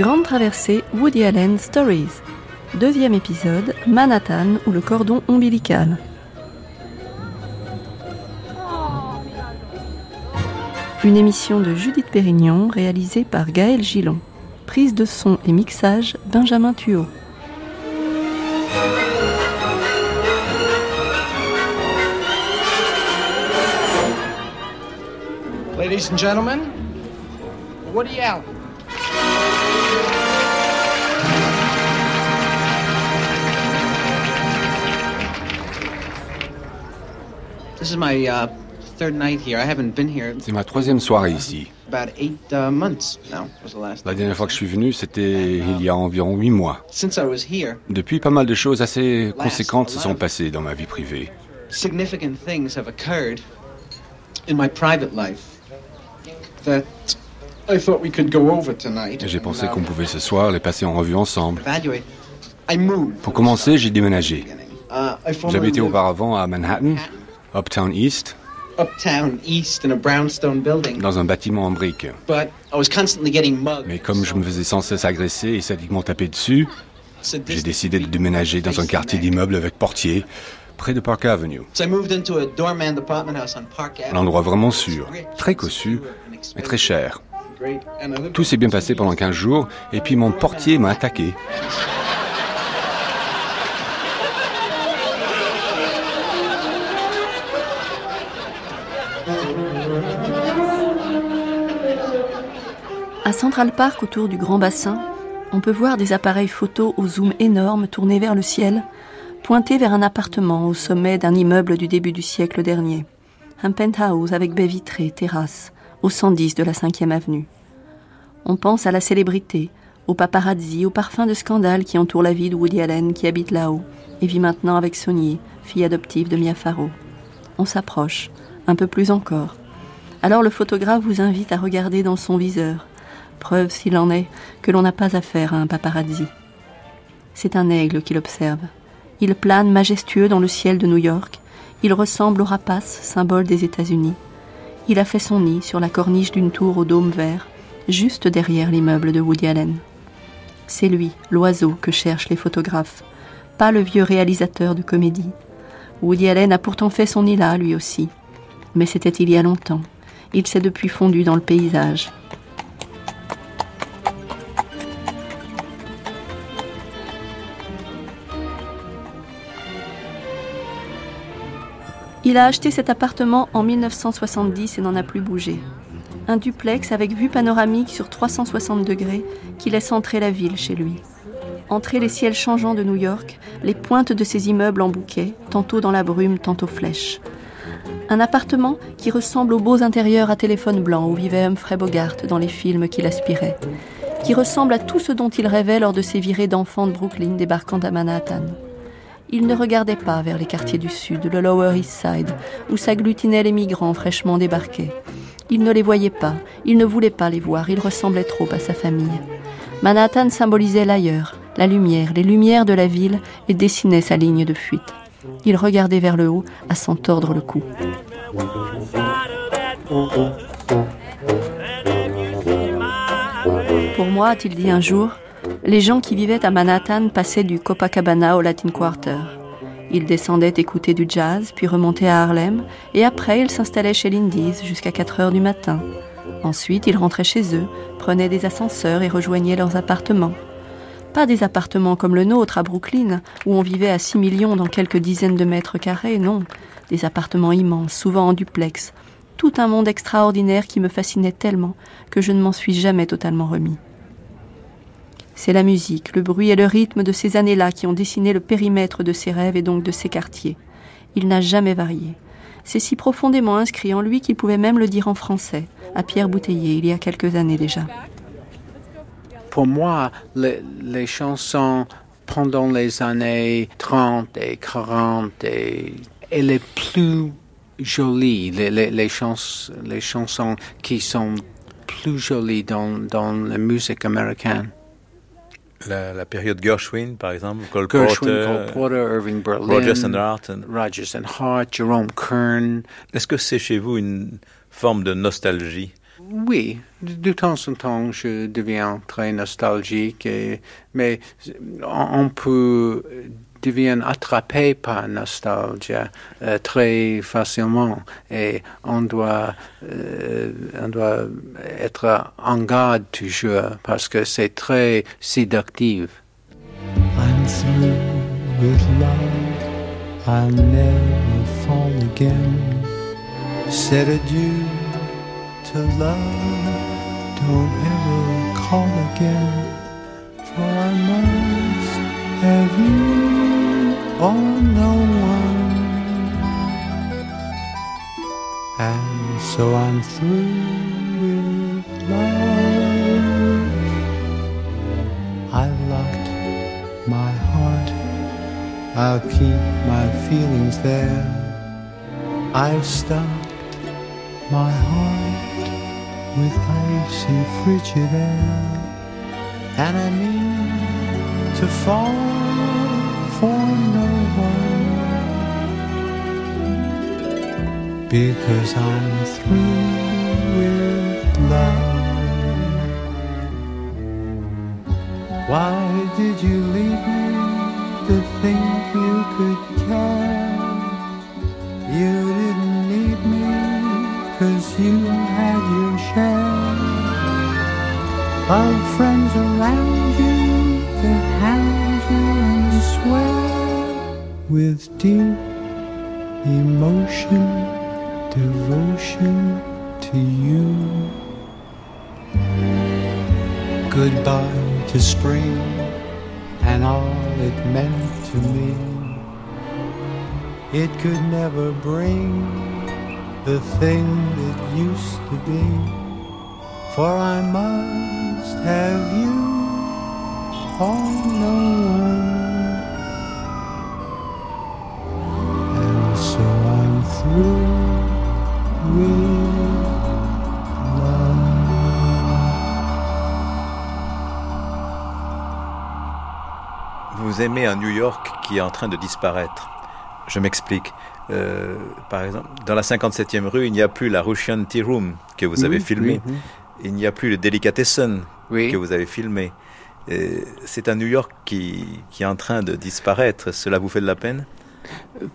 Grande traversée Woody Allen Stories. Deuxième épisode, Manhattan ou le cordon ombilical. Une émission de Judith Pérignon réalisée par Gaël Gillon. Prise de son et mixage Benjamin Thuot. Ladies and gentlemen, Woody Allen. C'est ma troisième soirée ici. about eight uh, months now. Was the last. La dernière fois que je suis venu, c'était il y a environ huit mois. Since I was here, Depuis, pas mal de choses assez conséquentes se sont passées dans ma vie privée. significant things have occurred in my private life that I thought we could go over tonight. Et J'ai pensé qu'on pouvait ce soir les passer en revue ensemble. evaluate. I moved. Pour commencer, j'ai déménagé. Uh, J'habitais auparavant à Manhattan, Uptown East, uptown east in a brownstone building, dans un bâtiment en briques. but I was constantly getting mugged. Mais comme je me faisais sans cesse agresser et sadiquement taper dessus, j'ai décidé de déménager dans un quartier d'immeubles avec portier, près de Park Avenue. So I moved into a doorman apartment house on Park Un endroit vraiment sûr, très cossu, mais très cher. Tout s'est bien passé pendant 15 jours, et puis mon portier m'a attaqué. À Central Park, autour du grand bassin, on peut voir des appareils photo au zoom énorme tournés vers le ciel, pointés vers un appartement au sommet d'un immeuble du début du siècle dernier. Un penthouse avec baie vitrée, terrasse, au 110 de la 5e avenue. On pense à la célébrité, aux paparazzi, au parfum de scandale qui entoure la vie de Woody Allen qui habite là-haut et vit maintenant avec Sonny, fille adoptive de Mia Farrow. On s'approche, un peu plus encore. Alors le photographe vous invite à regarder dans son viseur, preuve s'il en est que l'on n'a pas affaire à un paparazzi. C'est un aigle qui l'observe. Il plane majestueux dans le ciel de New York. Il ressemble au rapace, symbole des États-Unis. Il a fait son nid sur la corniche d'une tour au dôme vert, juste derrière l'immeuble de Woody Allen. C'est lui, l'oiseau, que cherchent les photographes, pas le vieux réalisateur de comédie. Woody Allen a pourtant fait son nid là, lui aussi. Mais c'était il y a longtemps. Il s'est depuis fondu dans le paysage. Il a acheté cet appartement en 1970 et n'en a plus bougé. Un duplex avec vue panoramique sur 360 degrés qui laisse entrer la ville chez lui. Entrer les ciels changeants de New York, les pointes de ses immeubles en bouquet, tantôt dans la brume, tantôt flèche. Un appartement qui ressemble aux beaux intérieurs à téléphone blanc où vivait Humphrey Bogart dans les films qu'il aspirait. Qui ressemble à tout ce dont il rêvait lors de ses virées d'enfants de Brooklyn débarquant à Manhattan. Il ne regardait pas vers les quartiers du Sud, le Lower East Side, où s'agglutinaient les migrants fraîchement débarqués. Il ne les voyait pas, il ne voulait pas les voir, il ressemblait trop à sa famille. Manhattan symbolisait l'ailleurs, la lumière, les lumières de la ville, et dessinait sa ligne de fuite. Il regardait vers le haut à s'en tordre le cou. Pour moi, a-t-il dit un jour, les gens qui vivaient à Manhattan passaient du Copacabana au Latin Quarter. Ils descendaient écouter du jazz, puis remontaient à Harlem, et après ils s'installaient chez l'Indies jusqu'à 4 heures du matin. Ensuite, ils rentraient chez eux, prenaient des ascenseurs et rejoignaient leurs appartements. Pas des appartements comme le nôtre à Brooklyn, où on vivait à 6 millions dans quelques dizaines de mètres carrés, non. Des appartements immenses, souvent en duplex. Tout un monde extraordinaire qui me fascinait tellement que je ne m'en suis jamais totalement remis. C'est la musique, le bruit et le rythme de ces années-là qui ont dessiné le périmètre de ses rêves et donc de ses quartiers. Il n'a jamais varié. C'est si profondément inscrit en lui qu'il pouvait même le dire en français, à Pierre Bouteiller, il y a quelques années déjà. Pour moi, les, chansons pendant les années 30 et 40 et, les plus jolies, les, les, les, chans, les chansons qui sont plus jolies dans, dans la musique américaine. La, la, période Gershwin, par exemple, Cole Gershwin, Porter, Cole Porter, Irving Berlin, Rogers and Hart. and- Rogers and Hart, Jerome Kern. Est-ce que c'est chez vous une forme de nostalgie? Oui, de temps en temps, je deviens très nostalgique, mais on peut devenir attrapé par nostalgie euh, très facilement et on doit, euh, on doit être en garde toujours parce que c'est très séductif. I'm through with love, I'll never fall again. Said adieu to love, don't ever call again, for I must have you or no one. And so I'm through with love. I've locked my heart, I'll keep my feelings there. I've stopped my heart with icy frigid air, and I mean to fall for because I'm through with love. Why did you leave me to think you could care? You didn't need me Cause you had your share of friends around you to hand you and swear with deep emotion, devotion to you. Goodbye to spring and all it meant to me. It could never bring the thing that used to be. For I must have you or no. Un New York qui est en train de disparaître. Je m'explique. Euh, par exemple, dans la 57e rue, il n'y a plus la Russian Tea Room que vous avez filmé. Il n'y a plus le Delicatessen que vous avez filmé. C'est un New York qui, qui est en train de disparaître. Cela vous fait de la peine?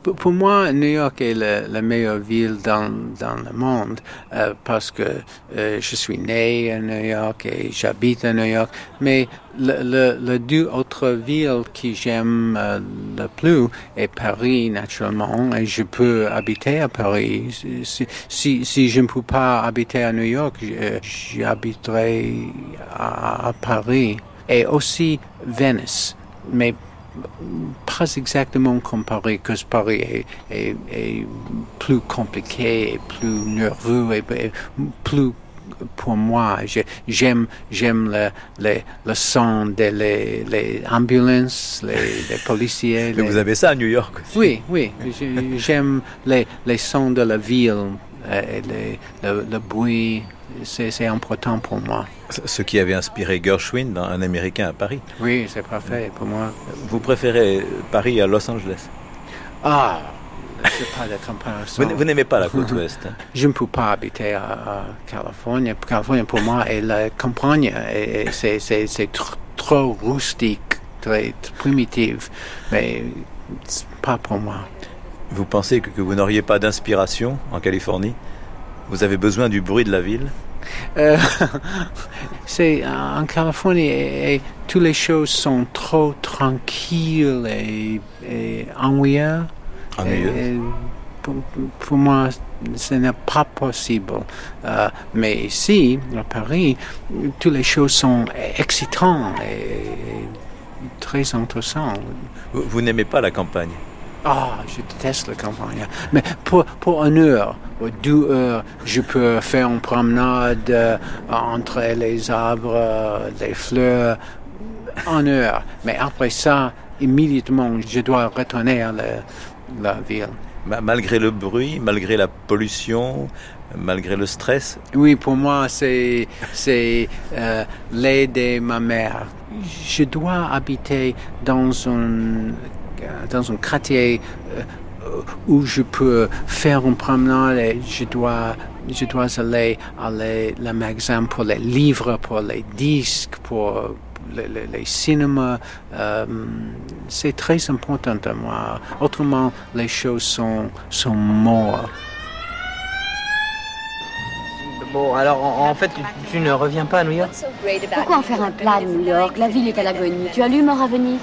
Pour moi, New York est la, meilleure ville dans, dans le monde euh, parce que euh, je suis né à New York et j'habite à New York. Mais le, deux autres villes que j'aime euh, le plus est Paris, naturellement, et je peux habiter à Paris. Si, si, je ne peux pas habiter à New York, j'habiterai à, à Paris. Et aussi Venice. Mais pas exactement comme Paris, que Paris est, plus compliqué, plus nerveux, et, plus pour moi. J'aime j'aime le, le, son des les, ambulances, les, policiers. Mais vous avez ça à New York Oui, oui. J'aime les, les sons de la ville, et le, le bruit c'est important pour moi. Ce qui avait inspiré Gershwin dans Un Américain à Paris. Oui, c'est parfait pour moi. Vous préférez Paris à Los Angeles? Ah, c'est pas de comparaison. Vous, n'aimez pas la côte ouest hein? Je ne peux pas habiter à, Californie. Californie, pour moi, est la campagne. C'est trop rustique, très primitif. Mais pas pour moi. Vous pensez que vous n'auriez pas d'inspiration en Californie? Vous avez besoin du bruit de la ville? Euh, c'est en Californie et, toutes les choses sont trop tranquilles et, et ennuyeuses. Pour, moi, ce n'est pas possible. Euh, mais ici, à Paris, toutes les choses sont excitantes et très intéressantes. vous n'aimez pas la campagne? Ah, je déteste la campagne. Mais pour, pour une heure ou deux heures, je peux faire une promenade euh, entre les arbres, les fleurs, en heure. Mais après ça, immédiatement, je dois retourner à la, ville. Malgré le bruit, malgré la pollution, malgré le stress? Oui, pour moi, c'est euh, l'aide de ma mère. Je dois habiter dans un euh, dans un quartier euh, où je peux faire une promenade et je dois, je dois aller à la magasin pour les livres, pour les disques, pour les, les, cinémas. Euh, c'est très important à moi. Autrement, les choses sont, sont mortes. Bon, alors en, fait, tu, ne reviens pas à New York Pourquoi en faire un plat de New York? La ville est à l'agonie. Tu as lu Mort à Venise?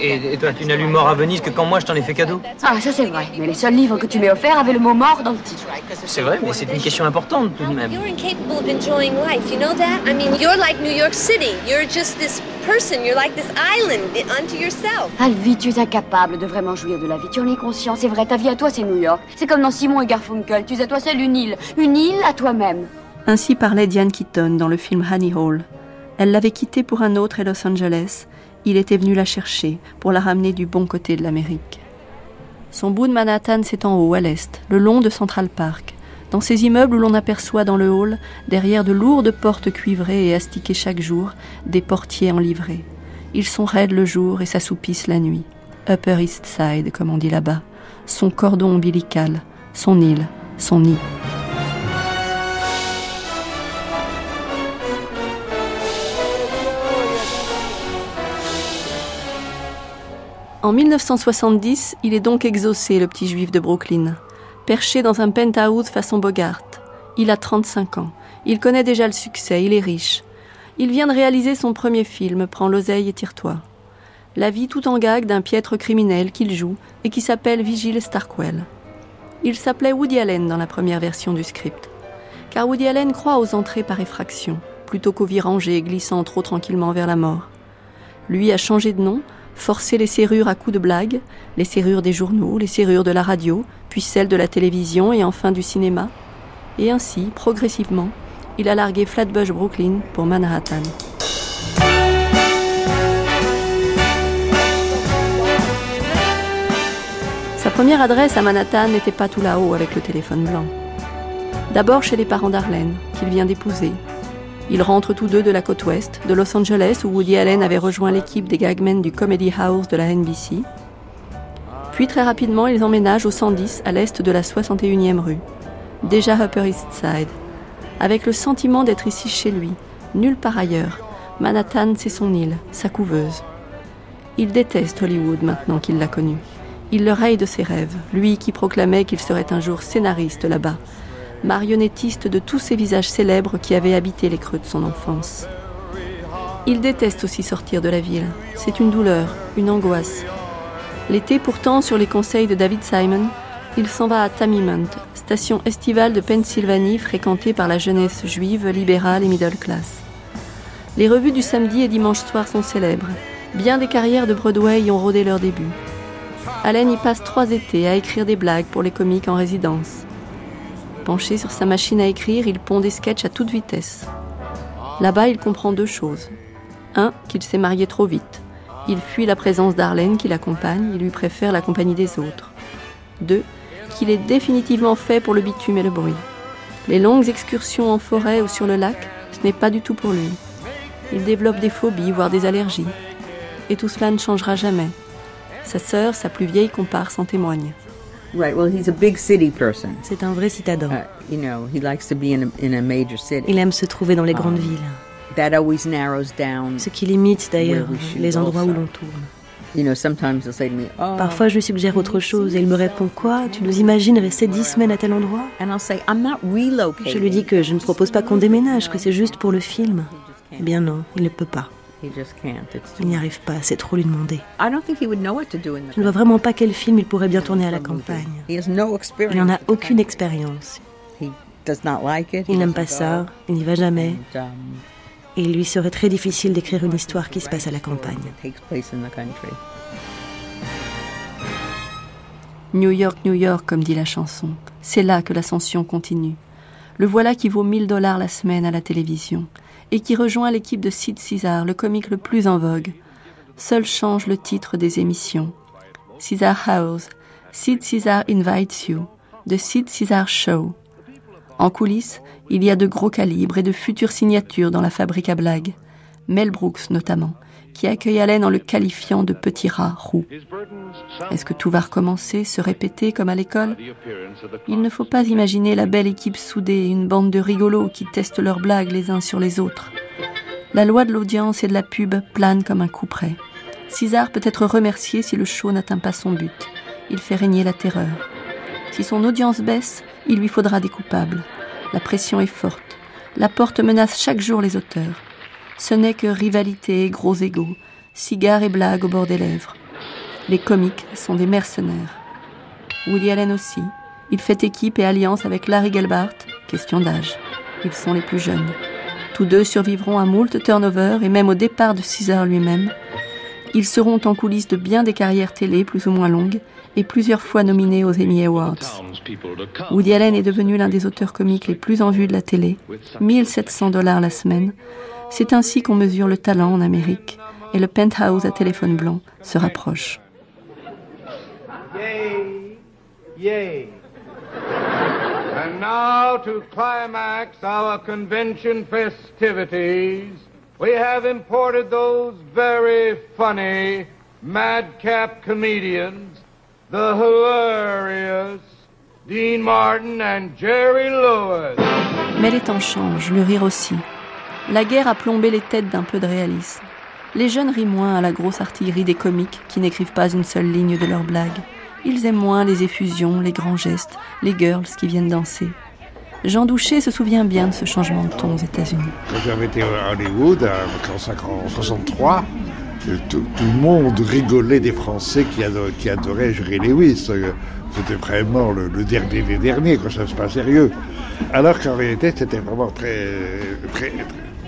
Et, toi, tu n'as lu Mort à Venise que quand moi je t'en ai fait cadeau? Ah, ça c'est vrai. Mais les seuls livres que tu m'as offerts avaient le mot mort dans le titre. C'est vrai, mais c'est une question importante tout de même. You're incapable of enjoying life, you know that? I mean, you're like New York City. You're just this person, you're like this island unto yourself. Alvi, tu es incapable de vraiment jouir de la vie. Tu en es conscient, c'est vrai. Ta vie à toi, c'est New York. C'est comme dans Simon et Garfunkel. Tu es à toi seul une île. Une île à toi-même. Ainsi parlait Diane Keaton dans le film Honey Hall. Elle l'avait quitté pour un autre à Los Angeles il était venu la chercher pour la ramener du bon côté de l'Amérique. Son bout de Manhattan s'étend haut à l'est, le long de Central Park, dans ces immeubles où l'on aperçoit dans le hall, derrière de lourdes portes cuivrées et astiquées chaque jour, des portiers en livrée. Ils sont raides le jour et s'assoupissent la nuit. Upper East Side, comme on dit là-bas, son cordon ombilical, son île, son nid. En 1970, il est donc exaucé, le petit juif de Brooklyn. Perché dans un penthouse façon Bogart. Il a 35 ans. Il connaît déjà le succès, il est riche. Il vient de réaliser son premier film, Prends l'oseille et tire-toi. La vie tout en gag d'un piètre criminel qu'il joue et qui s'appelle Vigile Starkwell. Il s'appelait Woody Allen dans la première version du script. Car Woody Allen croit aux entrées par effraction, plutôt qu'aux vies rangées glissant trop tranquillement vers la mort. Lui a changé de nom forcer les serrures à coups de blagues, les serrures des journaux, les serrures de la radio, puis celles de la télévision et enfin du cinéma. Et ainsi, progressivement, il a largué Flatbush Brooklyn pour Manhattan. Sa première adresse à Manhattan n'était pas tout là-haut avec le téléphone blanc. D'abord chez les parents d'Arlène, qu'il vient d'épouser, ils rentrent tous deux de la côte ouest, de Los Angeles, où Woody Allen avait rejoint l'équipe des gagmen du Comedy House de la NBC. Puis très rapidement, ils emménagent au 110 à l'est de la 61e rue, déjà Upper East Side, avec le sentiment d'être ici chez lui, nulle part ailleurs. Manhattan, c'est son île, sa couveuse. Il déteste Hollywood maintenant qu'il l'a connu. Il le raye de ses rêves, lui qui proclamait qu'il serait un jour scénariste là-bas, marionnettiste de tous ces visages célèbres qui avaient habité les creux de son enfance. Il déteste aussi sortir de la ville. C'est une douleur, une angoisse. L'été pourtant, sur les conseils de David Simon, il s'en va à Tamimont, station estivale de Pennsylvanie fréquentée par la jeunesse juive, libérale et middle class. Les revues du samedi et dimanche soir sont célèbres. Bien des carrières de Broadway y ont rôdé leur début. Allen y passe trois étés à écrire des blagues pour les comiques en résidence. Penché sur sa machine à écrire, il pond des sketchs à toute vitesse. Là-bas, il comprend deux choses. Un, qu'il s'est marié trop vite. Il fuit la présence d'Arlène qui l'accompagne, il lui préfère la compagnie des autres. Deux, qu'il est définitivement fait pour le bitume et le bruit. Les longues excursions en forêt ou sur le lac, ce n'est pas du tout pour lui. Il développe des phobies, voire des allergies. Et tout cela ne changera jamais. Sa sœur, sa plus vieille comparse, en témoigne. C'est un vrai citadin. Uh, Il aime se trouver dans les grandes um, villes. Ce qui limite d'ailleurs les endroits où l'on tourne. Oh, Parfois, je lui suggère autre chose et il me répond Quoi? Tu nous imagines rester dix semaines à tel endroit? Je lui dis que je ne propose pas qu'on déménage, que c'est juste pour le film. Eh bien non, il ne peut pas. Il n'y arrive pas, c'est trop lui demander. Je ne vois vraiment pas quel film il pourrait bien tourner à la campagne. Il n'en a aucune expérience. Il n'aime pas ça, il n'y va jamais. Um, Et il lui serait très difficile d'écrire une histoire qui se passe à la campagne. New York, New York, comme dit la chanson. C'est là que l'ascension continue. Le voilà qui vaut 1000 dollars la semaine à la télévision et qui rejoint l'équipe de Sid Caesar, le comique le plus en vogue. Seul change le titre des émissions. Caesar House, Sid Caesar Invites You, The Sid Caesar Show. En coulisses, il y a de gros calibres et de futures signatures dans la fabrique à blagues. Mel Brooks notamment, qui accueille Allen en le qualifiant de petit rat roux. Est-ce que tout va recommencer, se répéter comme à l'école? Il ne faut pas imaginer la belle équipe soudée, une bande de rigolos qui testent leurs blagues les uns sur les autres. La loi de l'audience et de la pub plane comme un coup près. César peut être remercié si le show n'atteint pas son but. Il fait régner la terreur. Si son audience baisse, il lui faudra des coupables. La pression est forte. La porte menace chaque jour les auteurs. Ce n'est que rivalité et gros égaux, cigares et blagues au bord des lèvres. Les comiques sont des mercenaires. Woody Allen aussi. Il fait équipe et alliance avec Larry Gelbart, question d'âge. Ils sont les plus jeunes. Tous deux survivront à moult turnover et même au départ de Caesar lui-même. Ils seront en coulisses de bien des carrières télé plus ou moins longues et plusieurs fois nominés aux Emmy Awards. Woody Allen est devenu l'un des auteurs comiques les plus en vue de la télé, 1700 dollars la semaine. C'est ainsi qu'on mesure le talent en Amérique et le penthouse à téléphone blanc se rapproche. Yay, yay. And now to climax our convention festivities, we have imported those very funny madcap comedians the hilarious Dean Martin and Jerry Lewis. Mais les temps changent, le rire aussi. La guerre a plombé les têtes d'un peu de réalisme. Les jeunes rient moins à la grosse artillerie des comiques qui n'écrivent pas une seule ligne de leurs blagues. Ils aiment moins les effusions, les grands gestes, les girls qui viennent danser. Jean Douché se souvient bien de ce changement de ton aux États-Unis. Quand j'avais été à Hollywood en 1963, tout, le monde rigolait des Français qui adoraient, qui Jerry Lewis. C'était vraiment le, dernier des derniers, quand ça se passe sérieux. Alors qu'en réalité, c'était vraiment très, très,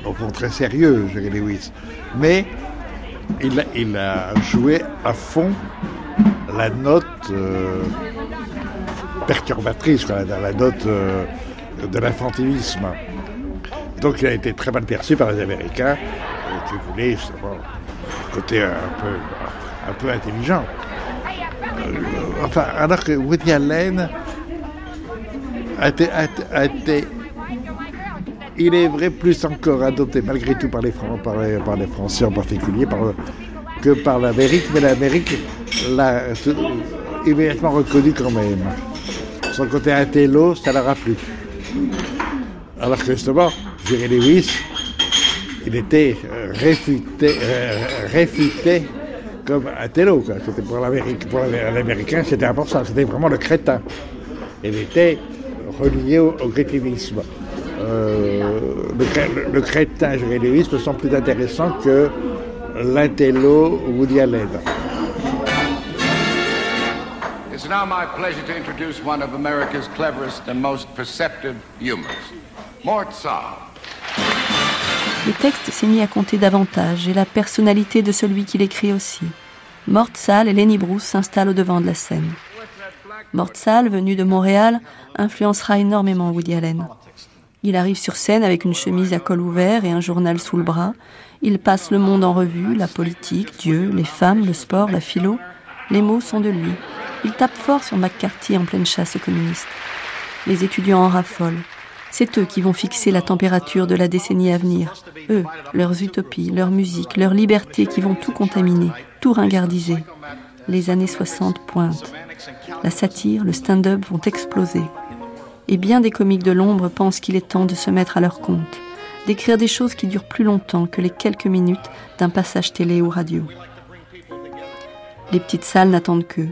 au fond, très sérieux, Jerry Lewis. Mais il, il a joué à fond la note euh, perturbatrice, la, note euh, de l'infantilisme. Donc il a été très mal perçu par les Américains euh, qui voulaient justement côté un peu, un peu intelligent. Euh, enfin, alors que Woody Allen a été, a, été, il est vrai, plus encore adopté malgré tout par les, Français en particulier par, que par l'Amérique, mais l'Amérique l'a immédiatement reconnu quand même. Son côté intello, ça leur a plu. Alors que justement, Jerry Lewis, il était euh, réfuté, euh, réfuté comme un télo. C'était pour l'Américain, c'était important. C'était vraiment le crétin. Il était relié au, crétinisme. Euh, le, le, crétin Lewis me semble plus intéressant que l'intello Woody Allen. It's now my pleasure to introduce one of America's cleverest and most perceptive humors, Mort Saab. Le texte s'est mis à compter davantage et la personnalité de celui qui l'écrit aussi. Mort Saal et Lenny Bruce s'installent au devant de la scène. Mort Saal, venu de Montréal, influencera énormément Woody Allen. Il arrive sur scène avec une chemise à col ouvert et un journal sous le bras. Il passe le monde en revue, la politique, Dieu, les femmes, le sport, la philo. Les mots sont de lui. Il tape fort sur McCarthy en pleine chasse aux communistes. Les étudiants en raffolent. C'est eux qui vont fixer la température de la décennie à venir. Eux, leurs utopies, leur musique, leur liberté qui vont tout contaminer, tout ringardiser. Les années 60 pointent. La satire, le stand-up vont exploser. Et bien des comiques de l'ombre pensent qu'il est temps de se mettre à leur compte, d'écrire des choses qui durent plus longtemps que les quelques minutes d'un passage télé ou radio. Les petites salles n'attendent qu'eux,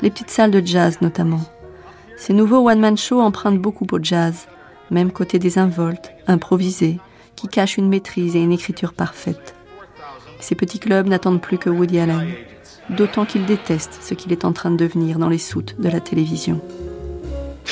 les petites salles de jazz notamment. Ces nouveaux one-man shows empruntent beaucoup au jazz, même côté des involtes, improvisés, qui cachent une maîtrise et une écriture parfaite. Ces petits clubs n'attendent plus que Woody Allen, d'autant qu'il déteste ce qu'il est en train de devenir dans les soutes de la télévision.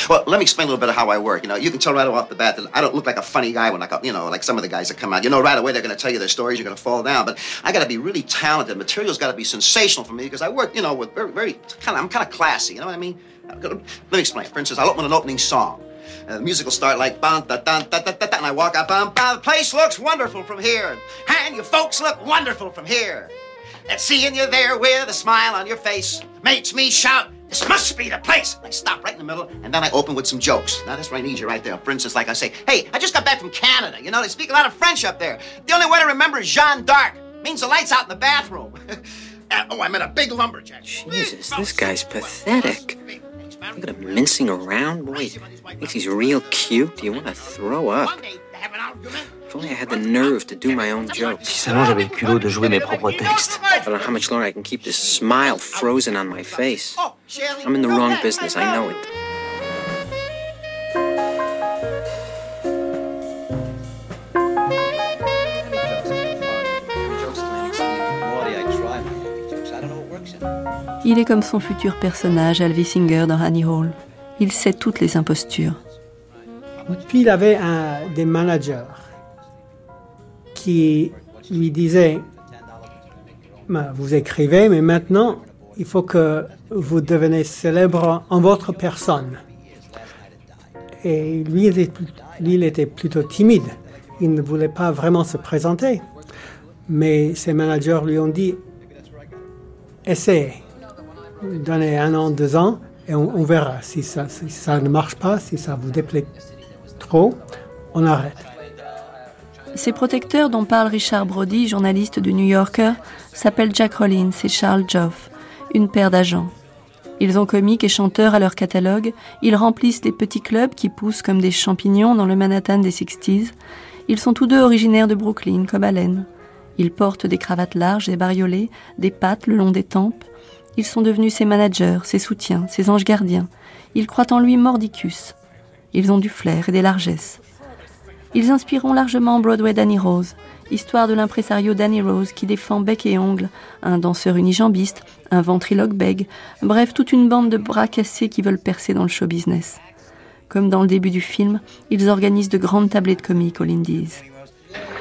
Well, let me explain a little bit of how I work. You know, you can tell right off the bat that I don't look like a funny guy when I, come, you know, like some of the guys that come out. You know, right away they're going to tell you their stories. You're going to fall down. But I got to be really talented. Material's got to be sensational for me because I work, you know, with very, very kind of. I'm kind of classy. You know what I mean? Let me explain. For instance, I'll open an opening song. And the music will start like da da da da da, and I walk up. The place looks wonderful from here, and you folks look wonderful from here. And seeing you there with a smile on your face makes me shout. This must be the place. I stop right in the middle, and then I open with some jokes. Now, that's where I need you right there. For instance, like I say, hey, I just got back from Canada. You know, they speak a lot of French up there. The only way to remember is Jeanne d'Arc. Means the lights out in the bathroom. Uh, oh, I meant a big lumberjack. Jesus, this guy's pathetic. Look at him mincing around. Boy, thinks he's real cute. Do you want to throw up. If only I had the nerve to do my own jokes. Si seulement j'avais le culot de jouer mes propres textes. I don't know how much longer I can keep this smile frozen on my face. I'm in the wrong business, I know it. Il est comme son futur personnage, Alvy Singer, dans Annie Hall. Il sait toutes les impostures. Puis il avait un, des managers qui lui disaient ben, Vous écrivez, mais maintenant, il faut que vous deveniez célèbre en votre personne. Et lui, il était plutôt timide. Il ne voulait pas vraiment se présenter. Mais ses managers lui ont dit Essayez donner un an, deux ans, et on, verra. Si ça ne marche pas, si ça vous déplaît on arrête. Ces protecteurs dont parle Richard Brody, journaliste du New Yorker, s'appellent Jack Rollins et Charles Joff, une paire d'agents. Ils ont comiques et chanteurs à leur catalogue, ils remplissent les petits clubs qui poussent comme des champignons dans le Manhattan des 60s. Ils sont tous deux originaires de Brooklyn, comme Allen. Ils portent des cravates larges et bariolées, des pattes le long des tempes, ils sont devenus ses managers, ses soutiens, ses anges gardiens. Ils croient en lui mordicus. Ils ont du flair et des largesses. Ils inspireront largement Broadway Danny Rose, histoire de l'impresario Danny Rose qui défend bec et ongle, un danseur unijambiste, un ventriloque bègue, bref, toute une bande de bras cassés qui veulent percer dans le show business. Comme dans le début du film, ils organisent de grandes tablées de comiques aux Lindies.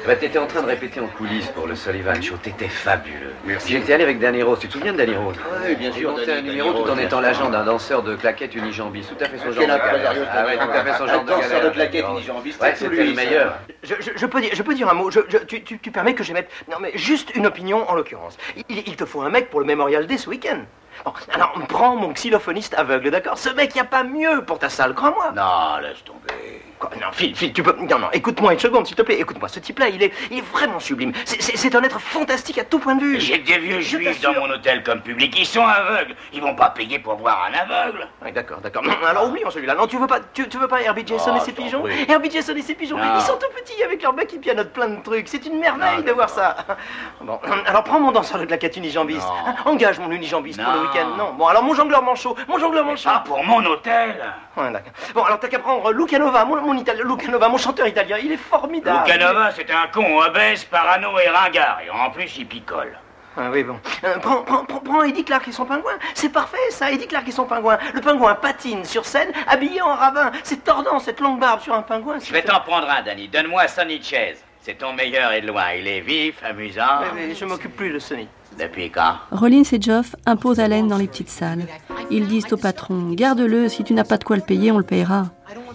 Bah, t'étais en train de répéter en coulisses pour le Sullivan Show. T'étais fabuleux. Merci. J'étais allé avec Danny Rose. Tu te souviens de Danny Rose? Oui, bien sûr. un numéro tout en étant l'agent d'un danseur de claquettes unijambiste. Tout à fait son genre de galère. Ah ouais, tout à fait son genre de galère. danseur de claquettes unijambiste. Ouais, c'était le meilleur. Je, peux dire, je peux dire un mot. Tu, permets que j'émette. Non, mais juste une opinion en l'occurrence. Il, il, te faut un mec pour le Memorial Day ce week-end. Bon, alors prends mon xylophoniste aveugle, d'accord? Ce mec, y a pas mieux pour ta salle, crois-moi. Non, laisse tomber. Non, Phil, Phil, tu peux. Non, non, écoute-moi une seconde, s'il te plaît. Écoute-moi, ce type-là, il est, il est vraiment sublime. C'est un être fantastique à tout point de vue. J'ai des vieux juifs dans mon hôtel comme public. Ils sont aveugles. Ils vont pas payer pour voir un aveugle. Oui, d'accord, d'accord. Alors oublions celui-là. Non, tu veux pas, tu, veux pas Herbie Jason et ses pigeons Herbie Jason et ses pigeons. Ils sont tout petits avec leur bec qui pianotent plein de trucs. C'est une merveille de voir ça. Bon, alors prends mon danseur de claquette unijambiste. Engage mon unijambiste pour le week-end. Non. Bon, alors mon jongleur manchot. Mon jongleur manchot. Pas pour mon hôtel. Ouais, d'accord. Bon, alors t'as qu'à prendre Lucanova, mon, mon italien. Lucanova, mon chanteur italien, il est formidable. Lucanova, c'est un con obèse, parano et ringard. Et en plus, il picole. Ah oui, bon. Euh, prends, prends, prends, Eddie Clark et son pingouin. C'est parfait, ça, Eddie Clark et son pingouin. Le pingouin patine sur scène, habillé en ravin. C'est tordant, cette longue barbe sur un pingouin. Je vais t'en prendre un, Danny. Donne-moi Sonny Chase. C'est ton meilleur et de loin. Il est vif, amusant. Mais, mais je m'occupe plus de Sonny. Depuis quand? Rollins et Geoff imposent Allen dans les petites salles. Ils disent au patron Garde-le, si tu n'as pas de quoi le payer, on le payera.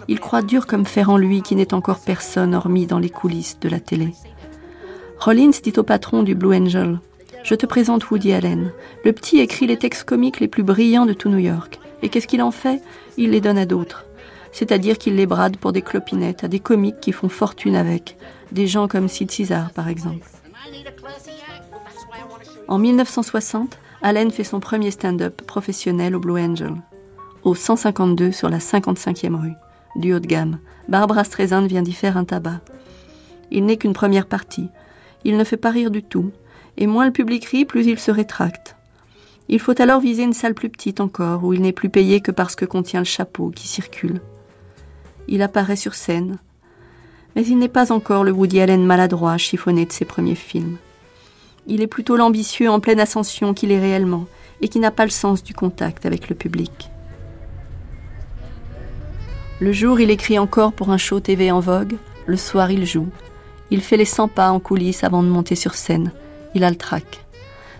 Ils croient dur comme fer en lui qui n'est encore personne hormis dans les coulisses de la télé. Rollins dit au patron du Blue Angel Je te présente Woody Allen. Le petit écrit les textes comiques les plus brillants de tout New York. Et qu'est-ce qu'il en fait? Il les donne à d'autres. C'est-à-dire qu'il les brade pour des clopinettes, à des comiques qui font fortune avec. Des gens comme Sid César, par exemple. En 1960, Allen fait son premier stand-up professionnel au Blue Angel, au 152 sur la 55e rue, du haut de gamme. Barbara Streisand vient d'y faire un tabac. Il n'est qu'une première partie. Il ne fait pas rire du tout, et moins le public rit, plus il se rétracte. Il faut alors viser une salle plus petite encore, où il n'est plus payé que parce que contient le chapeau qui circule. Il apparaît sur scène, mais il n'est pas encore le Woody Allen maladroit chiffonné de ses premiers films. Il est plutôt l'ambitieux en pleine ascension qu'il est réellement, et qui n'a pas le sens du contact avec le public. Le jour, il écrit encore pour un show TV en vogue, le soir, il joue. Il fait les 100 pas en coulisses avant de monter sur scène. Il a le trac.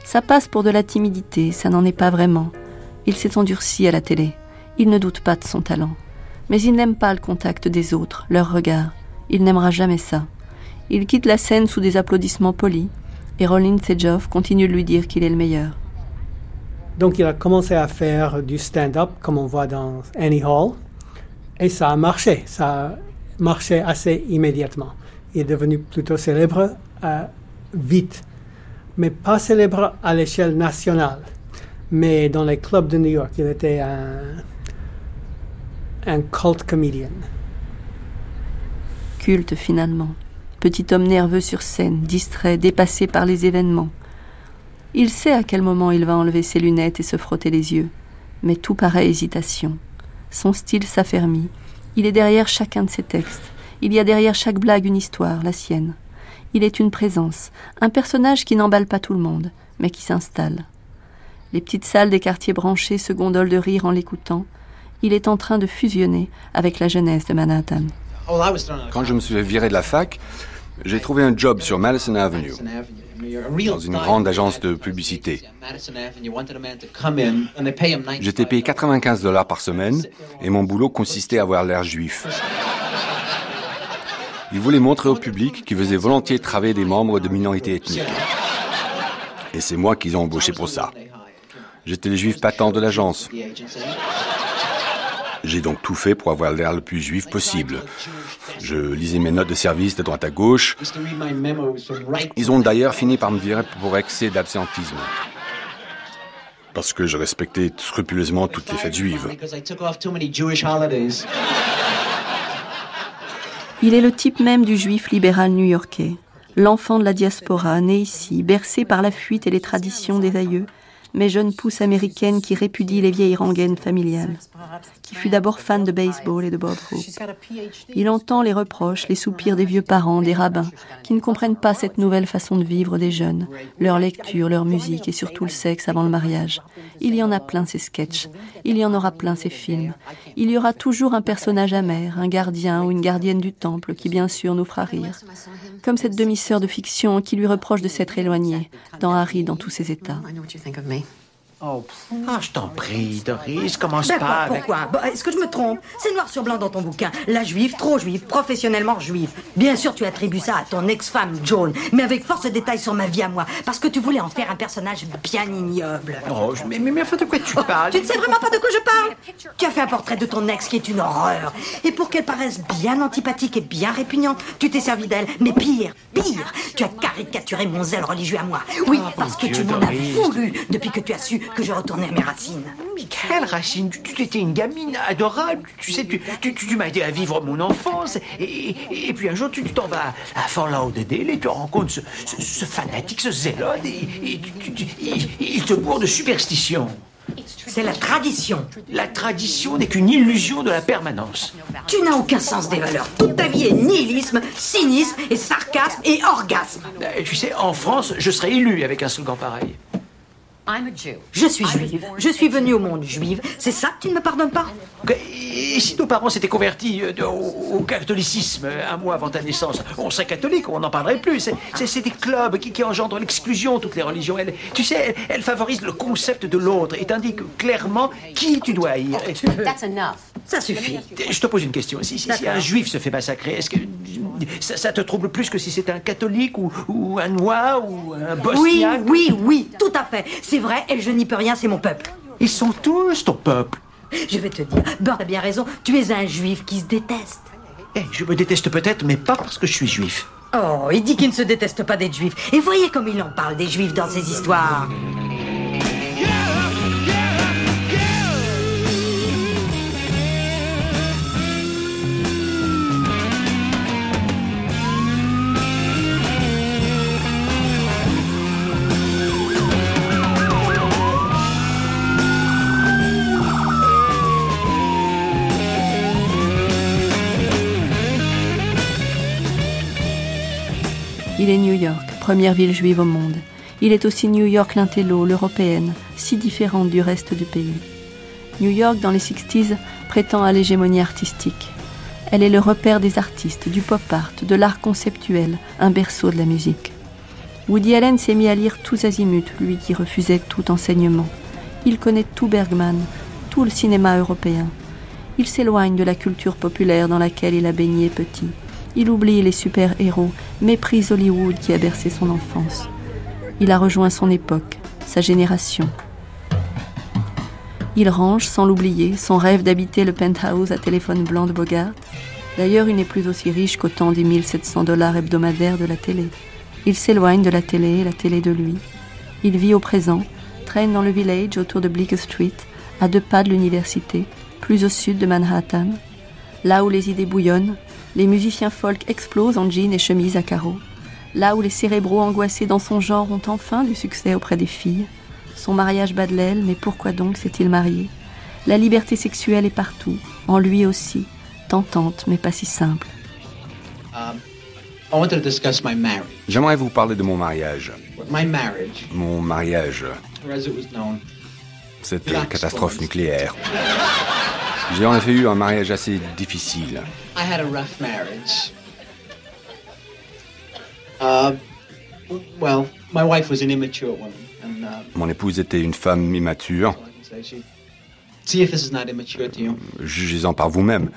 Ça passe pour de la timidité, ça n'en est pas vraiment. Il s'est endurci à la télé. Il ne doute pas de son talent. Mais il n'aime pas le contact des autres, leur regard. Il n'aimera jamais ça. Il quitte la scène sous des applaudissements polis, et Rollins et Geoff continuent de lui dire qu'il est le meilleur. Donc il a commencé à faire du stand-up, comme on voit dans Annie Hall, et ça a marché. Ça a marché assez immédiatement. Il est devenu plutôt célèbre euh, vite. mais pas célèbre à l'échelle nationale. Mais dans les clubs de New York, il était un, un cult comedian. Culte finalement. Petit homme nerveux sur scène, distrait, dépassé par les événements. Il sait à quel moment il va enlever ses lunettes et se frotter les yeux, mais tout paraît hésitation. Son style s'affermit. Il est derrière chacun de ses textes. Il y a derrière chaque blague une histoire, la sienne. Il est une présence, un personnage qui n'emballe pas tout le monde, mais qui s'installe. Les petites salles des quartiers branchés se gondolent de rire en l'écoutant. Il est en train de fusionner avec la jeunesse de Manhattan. Quand je me suis viré de la fac, j'ai trouvé un job sur Madison Avenue, dans une grande agence de publicité. J'étais payé 95 dollars par semaine et mon boulot consistait à avoir l'air juif. Ils voulaient montrer au public qu'ils faisaient volontiers travailler des membres de minorités ethniques. Et c'est moi qu'ils ont embauché pour ça. J'étais le juif patent de l'agence. J'ai donc tout fait pour avoir l'air le plus juif possible. Je lisais mes notes de service de droite à gauche. Ils ont d'ailleurs fini par me virer pour excès d'absentisme. Parce que je respectais scrupuleusement toutes les fêtes juives. Il est le type même du juif libéral new-yorkais, l'enfant de la diaspora, né ici, bercé par la fuite et les traditions des aïeux, mais jeune pousse américaine qui répudie les vieilles rengaines familiales, qui fut d'abord fan de baseball et de Bob Hope. Il entend les reproches, les soupirs des vieux parents, des rabbins, qui ne comprennent pas cette nouvelle façon de vivre des jeunes, leur lecture, leur musique et surtout le sexe avant le mariage. Il y en a plein ces sketchs, il y en aura plein ces films. Il y aura toujours un personnage amer, un gardien ou une gardienne du temple qui bien sûr nous fera rire. Comme cette demi-sœur de fiction qui lui reproche de s'être éloignée, dans Harry dans tous ses états. Oh, ah, je t'en prie, Doris, commence Ben pas quoi, avec... pourquoi? Bah, Est-ce que je me trompe? C'est noir sur blanc dans ton bouquin. La juive, trop juive, professionnellement juive. Bien sûr, tu attribues ça à ton ex-femme, Joan, mais avec force de détails sur ma vie à moi, parce que tu voulais en faire un personnage bien ignoble. Oh, je- mais, mais, mais enfin, de quoi tu parles? Tu ne sais vraiment pas de quoi je parle? Tu as fait un portrait de ton ex qui est une horreur. Et pour qu'elle paraisse bien antipathique et bien répugnante, tu t'es servi d'elle. Mais pire, pire, tu as caricaturé mon zèle religieux à moi. Oui, parce que Oh, Dieu, tu m'en as voulu depuis que tu as su que je retournais à mes racines. Mais quelle racine? Tu, tu étais une gamine adorable. Tu sais, tu, tu, tu- m'as aidé à vivre mon enfance. Et, et- et puis un jour, tu t'en vas à Fort Lauderdale et tu rencontres ce, ce- ce fanatique, ce zélote, et, il, il te bourre de superstition. C'est la tradition. La tradition n'est qu'une illusion de la permanence. Tu n'as aucun sens des valeurs. Toute ta vie est nihilisme, cynisme et sarcasme et orgasme. Euh, Tu sais, en France, je serais élu avec un slogan pareil. Je suis juive. Je suis venue au monde juive. C'est ça que tu ne me pardonnes pas? Et si nos parents s'étaient convertis euh, de- au, catholicisme euh, un mois avant ta naissance, on serait catholique, on n'en parlerait plus. C'est- des clubs qui, qui engendrent l'exclusion, toutes les religions. Elles, tu sais, elles, elles favorisent le concept de l'autre et t'indiquent clairement qui tu dois haïr. Et- Ça suffit. Je te pose une question. Si, si- si un juif se fait massacrer, est-ce que ça, ça te trouble plus que si c'est un catholique ou, ou un noir ou un Oui, bosniaque? oui, oui, tout à fait. C'est vrai et je n'y peux rien, c'est mon peuple. Ils sont tous ton peuple. Je vais te dire, Bird a bien raison, tu es un juif qui se déteste. Eh, je me déteste peut-être, mais pas parce que je suis juif. Oh, il dit qu'il ne se déteste pas des juifs. Et voyez comme il en parle des juifs dans ses histoires. Il est New York, première ville juive au monde. Il est aussi New York l'intello, l'européenne, si différente du reste du pays. New York, dans les 60s, prétend à l'hégémonie artistique. Elle est le repère des artistes, du pop art, de l'art conceptuel, un berceau de la musique. Woody Allen s'est mis à lire tous azimuts, lui qui refusait tout enseignement. Il connaît tout Bergman, tout le cinéma européen. Il s'éloigne de la culture populaire dans laquelle il a baigné petit. Il oublie les super-héros, méprise Hollywood qui a bercé son enfance. Il a rejoint son époque, sa génération. Il range, sans l'oublier, son rêve d'habiter le penthouse à téléphone blanc de Bogart. D'ailleurs, il n'est plus aussi riche qu'au temps des 1700 dollars hebdomadaires de la télé. Il s'éloigne de la télé, la télé de lui. Il vit au présent, traîne dans le village autour de Bleecker Street, à deux pas de l'université, plus au sud de Manhattan, là où les idées bouillonnent, les musiciens folk explosent en jeans et chemises à carreaux, là où les cérébraux angoissés dans son genre ont enfin du succès auprès des filles. Son mariage bat de l'aile, mais pourquoi donc s'est-il marié? La liberté sexuelle est partout, en lui aussi, tentante mais pas si simple. Um, I wanted to discuss my marriage. J'aimerais vous parler de mon mariage. My marriage, Mon mariage, or as it was known, cette catastrophe nucléaire. J'ai en effet eu un mariage assez difficile. I had a rough marriage. Uh, well, my wife was an immature woman, and uh, Mon épouse était une femme immature. so she. See if this is not immature to you. Jugez-en par vous-même.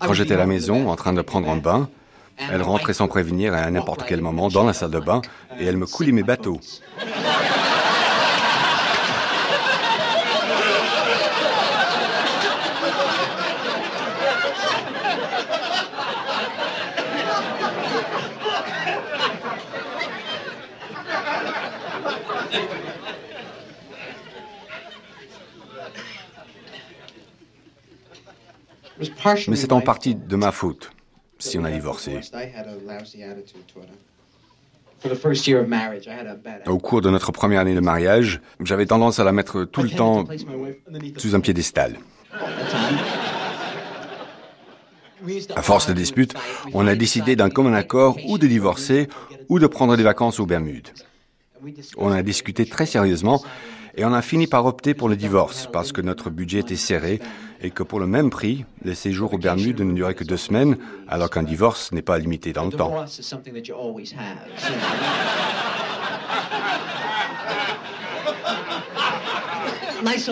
Quand j'étais à la maison, en train de prendre un bain, elle rentrait sans prévenir à n'importe quel moment dans la salle de bain et elle me coulait mes bateaux. Mais c'est en partie de ma faute si on a divorcé. Au cours de notre première année de mariage, j'avais tendance à la mettre tout le temps sous un piédestal. À force de disputes, on a décidé d'un commun accord ou de divorcer ou de prendre des vacances aux Bermudes. On a discuté très sérieusement et on a fini par opter pour le divorce parce que notre budget était serré et que pour le même prix, les séjours aux Bermudes ne duraient que deux semaines alors qu'un divorce n'est pas limité dans le temps.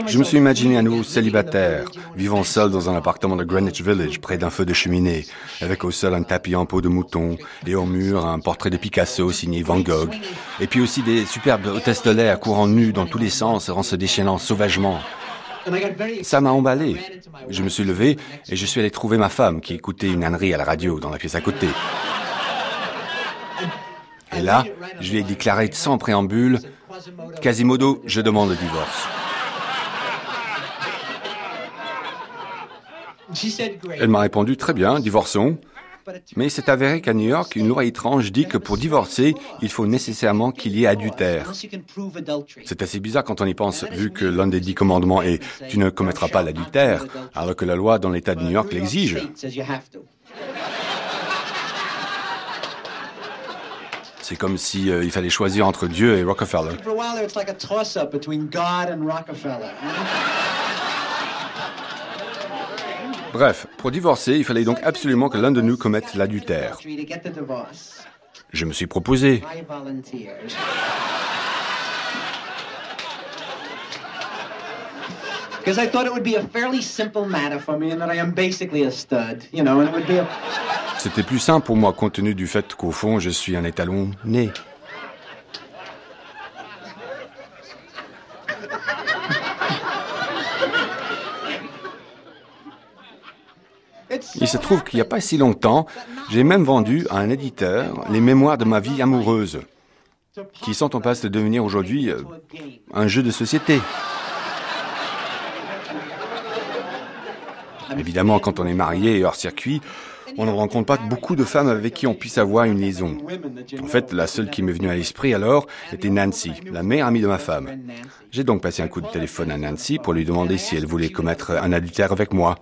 Je me suis imaginé à nouveau célibataire, vivant seul dans un appartement de Greenwich Village, près d'un feu de cheminée, avec au sol un tapis en peau de mouton, et au mur un portrait de Picasso signé Van Gogh, et puis aussi des superbes hôtesses de l'air courant nues dans tous les sens en se déchaînant sauvagement. Ça m'a emballé. Je me suis levé et je suis allé trouver ma femme qui écoutait une ânerie à la radio dans la pièce à côté. Et là, je lui ai déclaré sans préambule, Quasimodo, je demande le divorce. Elle m'a répondu très bien, divorçons. Mais il s'est avéré qu'à New York, une loi étrange dit que pour divorcer, il faut nécessairement qu'il y ait adultère. C'est assez bizarre quand on y pense, vu que l'un des dix commandements est tu ne commettras pas l'adultère, alors que la loi dans l'État de New York l'exige. C'est comme si euh, fallait choisir entre Dieu et Rockefeller. For a while there, it's like a toss-up between God and Rockefeller. Bref, pour divorcer, il fallait donc absolument que l'un de nous commette l'adultère. Je me suis proposé. Because I thought it would be a fairly simple matter for me, and that I am basically a stud, you know, and it would be a. C'était plus simple pour moi compte tenu du fait qu'au fond, je suis un étalon né. Il se trouve qu'il n'y a pas si longtemps, j'ai même vendu à un éditeur les mémoires de ma vie amoureuse, qui sont en passe de devenir aujourd'hui euh, un jeu de société. Évidemment, quand on est marié et hors circuit, on ne rencontre pas beaucoup de femmes avec qui on puisse avoir une liaison. En fait, la seule qui m'est venue à l'esprit alors était Nancy, la meilleure amie de ma femme. J'ai donc passé un coup de téléphone à Nancy pour lui demander si elle voulait commettre un adultère avec moi.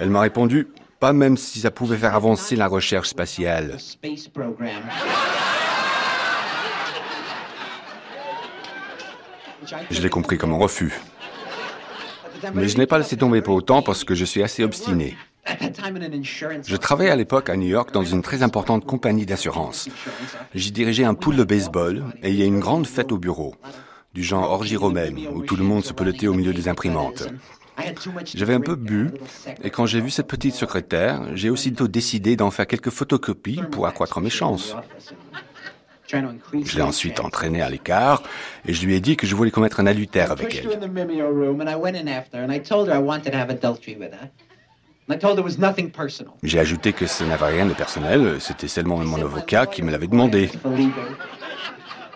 Elle m'a répondu, pas même si ça pouvait faire avancer la recherche spatiale. Je l'ai compris comme un refus. Mais je n'ai pas laissé tomber pour autant parce que je suis assez obstiné. Je travaillais à l'époque à New York dans une très importante compagnie d'assurance. J'y dirigeais un pool de baseball et il y a une grande fête au bureau, du genre orgie romaine, où tout le monde se pelotait au milieu des imprimantes. J'avais un peu bu, et quand j'ai vu cette petite secrétaire, j'ai aussitôt décidé d'en faire quelques photocopies pour accroître mes chances. Je l'ai ensuite entraînée à l'écart, et je lui ai dit que je voulais commettre un adultère avec elle. J'ai ajouté que ça n'avait rien de personnel, c'était seulement mon avocat qui me l'avait demandé.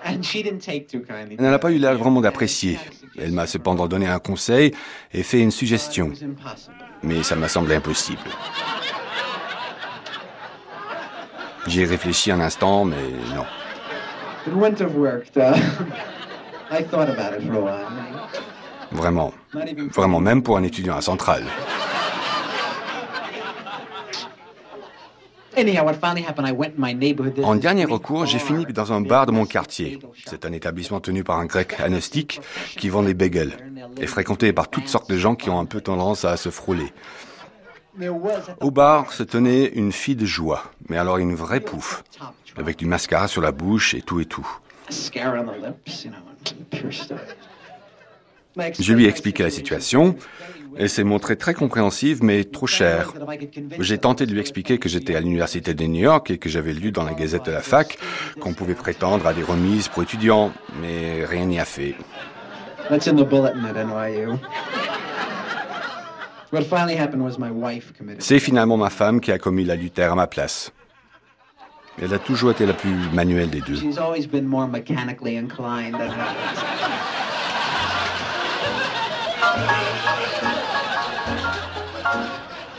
Elle n'a pas eu l'air vraiment d'apprécier. Elle m'a cependant donné un conseil et fait une suggestion. Mais ça m'a semblé impossible. J'y ai réfléchi un instant, mais non. Vraiment. Vraiment, même pour un étudiant à Centrale. En dernier recours, j'ai fini dans un bar de mon quartier. C'est un établissement tenu par un grec agnostique qui vend des bagels et fréquenté par toutes sortes de gens qui ont un peu tendance à se frôler. Au bar se tenait une fille de joie, mais alors une vraie pouffe, avec du mascara sur la bouche et tout et tout. Je lui ai expliqué la situation. Elle s'est montrée très compréhensive, mais trop chère. J'ai tenté de lui expliquer que j'étais à l'université de New York et que j'avais lu dans la gazette de la fac qu'on pouvait prétendre à des remises pour étudiants, mais rien n'y a fait. C'est finalement ma femme qui a commis l'adultère à ma place. Elle a toujours été la plus manuelle des deux.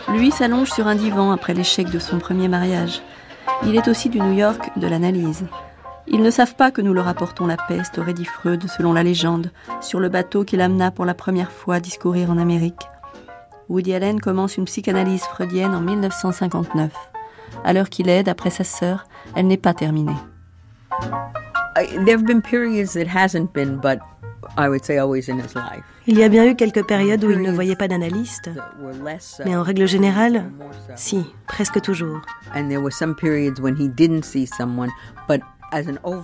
Lui s'allonge sur un divan après l'échec de son premier mariage. Il est aussi du New York de l'analyse. Ils ne savent pas que nous leur apportons la peste au Reddy Freud, selon la légende, sur le bateau qu'il amena pour la première fois discourir en Amérique. Woody Allen commence une psychanalyse freudienne en 1959. À l'heure qu'il est, d'après sa sœur, elle n'est pas terminée. There have been periods that hasn't been, but il y a bien eu quelques périodes où il ne voyait pas d'analyste, mais en règle générale, si, presque toujours.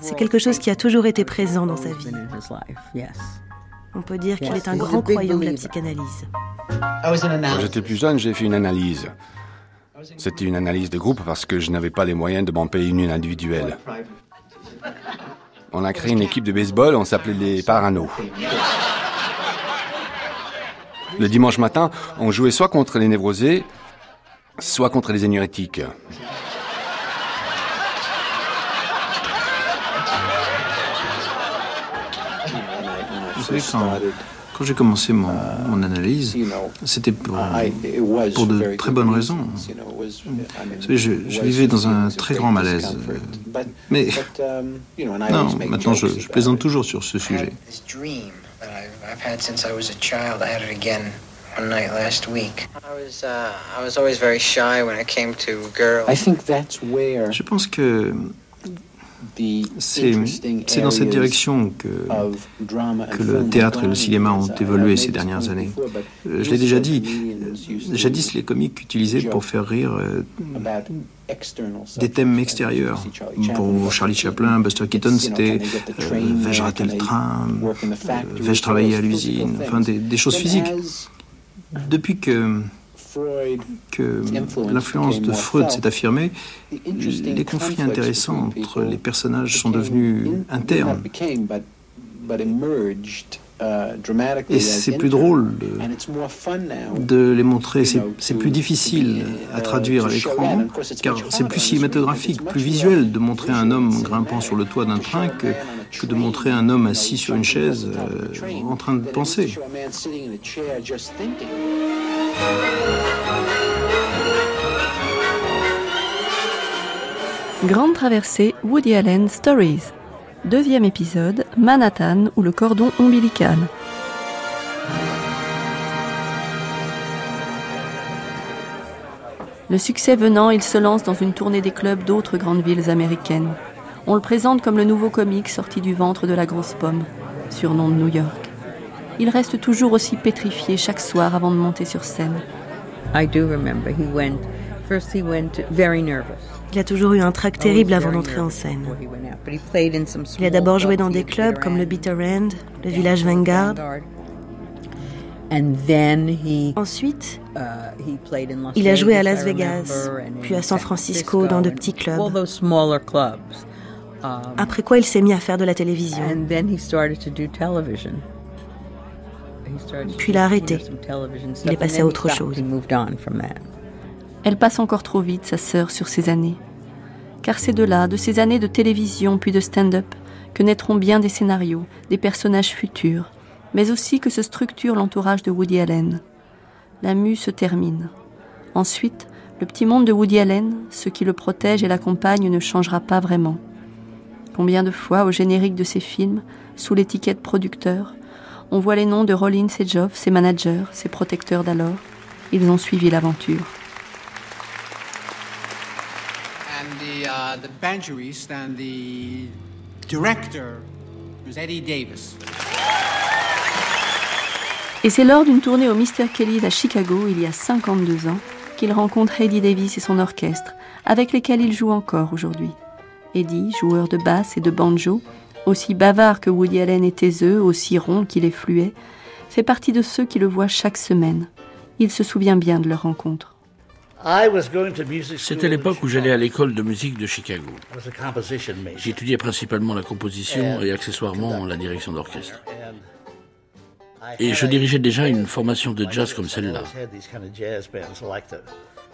C'est quelque chose qui a toujours été présent dans sa vie. On peut dire qu'il est un grand croyant de la psychanalyse. Quand j'étais plus jeune, j'ai fait une analyse. C'était une analyse de groupe parce que je n'avais pas les moyens de m'en payer une individuelle. On a créé une équipe de baseball, on s'appelait les Parano. Le dimanche matin, on jouait soit contre les névrosés, soit contre les énurétiques. Quand, j'ai commencé mon, mon analyse, c'était pour, pour de très bonnes raisons. Savez, je, je vivais dans un très grand malaise. Mais non, maintenant je, je plaisante toujours sur ce sujet. one night last week. I was, uh, I was always very shy when it came to girls. I think that's where Je pense que c'est dans cette direction que, que le théâtre et le cinéma ont évolué ces dernières années. Euh, je l'ai déjà dit, euh, jadis les comiques utilisaient pour faire rire euh, des thèmes extérieurs. Pour Charlie Chaplin, Buster Keaton, c'était vais-je rater le train, vais-je travailler à l'usine, enfin des, des choses physiques. Depuis que que l'influence de Freud s'est affirmée, les conflits intéressants entre les personnages sont devenus internes. Et c'est plus drôle de, les montrer, c'est plus difficile à traduire à l'écran, car c'est plus cinématographique, plus visuel de montrer un homme grimpant sur le toit d'un train que, de montrer un homme assis sur une chaise euh, en train de penser. Grande traversée Woody Allen Stories. Deuxième épisode, Manhattan ou le cordon ombilical. Le succès venant, il se lance dans une tournée des clubs d'autres grandes villes américaines. On le présente comme le nouveau comique sorti du ventre de la grosse pomme, surnom de New York. Il reste toujours aussi pétrifié chaque soir avant de monter sur scène. Il a toujours eu un trac terrible avant d'entrer en scène. Il a d'abord joué dans des clubs comme le Bitter End, le Village Vanguard. Ensuite, il a joué à Las Vegas, puis à San Francisco dans de petits clubs. Après quoi, il s'est mis à faire de la télévision. Puis il a arrêté. Il est passé à autre chose. Elle passe encore trop vite, sa sœur, sur ces années. Car c'est de là, de ces années de télévision puis de stand-up, que naîtront bien des scénarios, des personnages futurs, mais aussi que se structure l'entourage de Woody Allen. La mue se termine. Ensuite, le petit monde de Woody Allen, ce qui le protège et l'accompagne, ne changera pas vraiment. Combien de fois, au générique de ses films, sous l'étiquette producteur, on voit les noms de Rollins et Joff, ses managers, ses protecteurs d'alors. Ils ont suivi l'aventure. uh, the banjoist and the director was Eddie Davis. Et c'est lors d'une tournée au Mr. Kelly's à Chicago, il y a 52 ans, qu'il rencontre Eddie Davis et son orchestre, avec lesquels il joue encore aujourd'hui. Eddie, joueur de basse et de banjo, aussi bavard que Woody Allen et taiseux, aussi rond qu'il est fluet, fait partie de ceux qui le voient chaque semaine. Il se souvient bien de leur rencontre. C'était l'époque où j'allais à l'école de musique de Chicago. J'étudiais principalement la composition et accessoirement la direction d'orchestre. Et je dirigeais déjà une formation de jazz comme celle-là.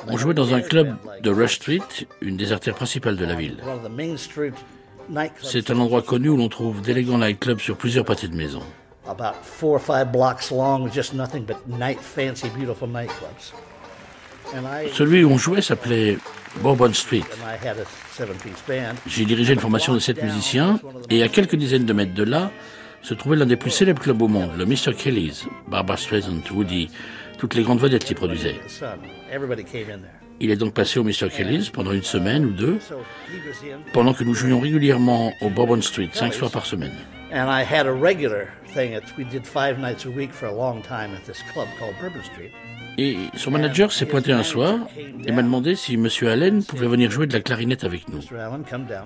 On jouait dans un club de Rush Street, une des artères principales de la ville. C'est un endroit connu où l'on trouve d'élégants nightclubs sur plusieurs pâtés de maison. Celui où on jouait s'appelait Bourbon Street. J'ai dirigé une formation de sept musiciens et à quelques dizaines de mètres de là se trouvait l'un des plus célèbres clubs au monde, le Mr. Kelly's. Barbara Streisand, Woody, toutes les grandes vedettes y produisaient. Il est donc passé au Mr. Kelly's pendant une semaine ou deux, pendant que nous jouions régulièrement au Bourbon Street, cinq soirs par semaine. Et son manager s'est pointé un soir et m'a demandé si M. Allen pouvait venir jouer de la clarinette avec nous.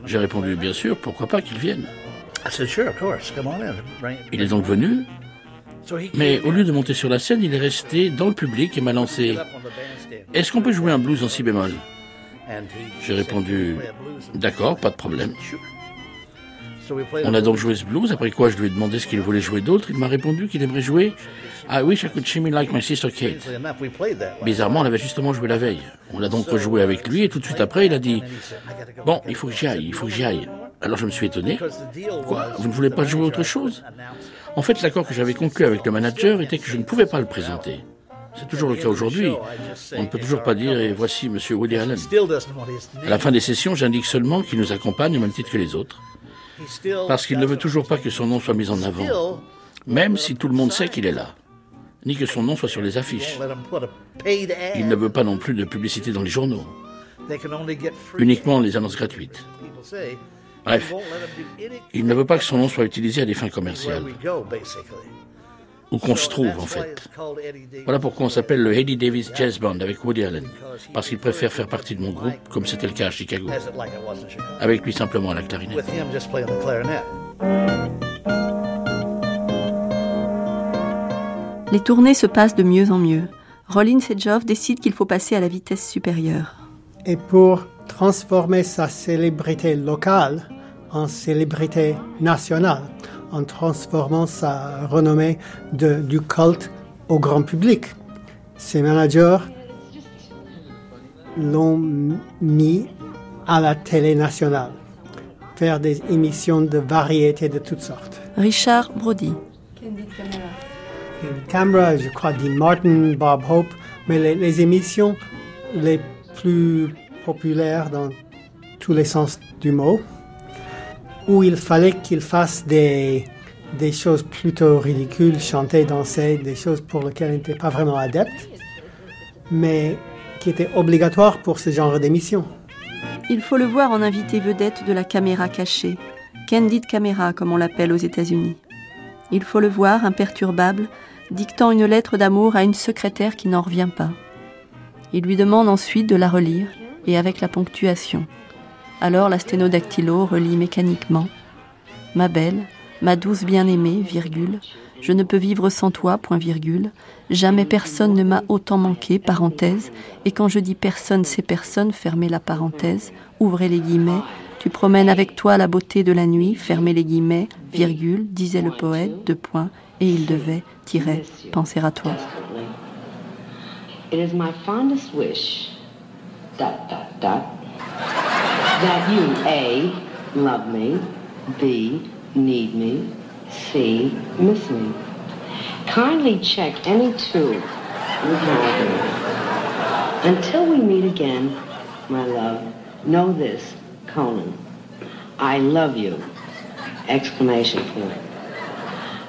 J'ai répondu bien sûr, pourquoi pas qu'il vienne. Il est donc venu, mais au lieu de monter sur la scène, il est resté dans le public et m'a lancé Est-ce qu'on peut jouer un blues en si bémol? J'ai répondu D'accord, pas de problème. On a donc joué ce blues, après quoi je lui ai demandé ce qu'il voulait jouer d'autre. Il m'a répondu qu'il aimerait jouer I Wish I Could Me Like My Sister Kate. Bizarrement, on avait justement joué la veille. On l'a donc rejoué avec lui et tout de suite après, il a dit Bon, il faut que j'y aille, il faut que j'y aille. Alors je me suis étonné. Quoi Vous ne voulez pas jouer autre chose? En fait, l'accord que j'avais conclu avec le manager était que je ne pouvais pas le présenter. C'est toujours le cas aujourd'hui. On ne peut toujours pas dire et voici Monsieur Woody Allen. À la fin des sessions, j'indique seulement qu'il nous accompagne au même titre que les autres. Parce qu'il ne veut toujours pas que son nom soit mis en avant, même si tout le monde sait qu'il est là, ni que son nom soit sur les affiches. Il ne veut pas non plus de publicité dans les journaux, uniquement les annonces gratuites. Bref, il ne veut pas que son nom soit utilisé à des fins commerciales. Où qu'on se trouve, en fait. Voilà pourquoi on s'appelle le Eddie Davis Jazz Band avec Woody Allen. Parce qu'il préfère faire partie de mon groupe, comme c'était le cas à Chicago. Avec lui simplement à la clarinette. Les tournées se passent de mieux en mieux. Rollins et Joff décident qu'il faut passer à la vitesse supérieure. Et pour transformer sa célébrité locale en célébrité nationale, en transformant sa renommée de, du culte au grand public. Ses managers l'ont mis à la télé nationale, faire des émissions de variété de toutes sortes. Richard Brody. Camera, je crois, Dean Martin, Bob Hope, mais les, les émissions les plus populaire dans tous les sens du mot, où il fallait qu'il fasse des, des choses plutôt ridicules, chanter, danser, des choses pour lesquelles il n'était pas vraiment adepte, mais qui étaient obligatoires pour ce genre d'émission. Il faut le voir en invité vedette de la caméra cachée, candid camera comme on l'appelle aux États-Unis. Il faut le voir imperturbable, dictant une lettre d'amour à une secrétaire qui n'en revient pas. Il lui demande ensuite de la relire et avec la ponctuation. Alors la sténodactylo relit mécaniquement. Ma belle, ma douce bien-aimée, virgule, je ne peux vivre sans toi, point virgule, jamais personne ne m'a autant manqué, parenthèse, et quand je dis personne, c'est personne, fermez la parenthèse, ouvrez les guillemets, tu promènes avec toi la beauté de la nuit, fermez les guillemets, virgule, disait le poète, deux points, et il devait, tirer, penser à toi. That you A love me, B need me, C miss me. Kindly check any two with my Until we meet again, my love, know this, Conan. I love you. Exclamation point.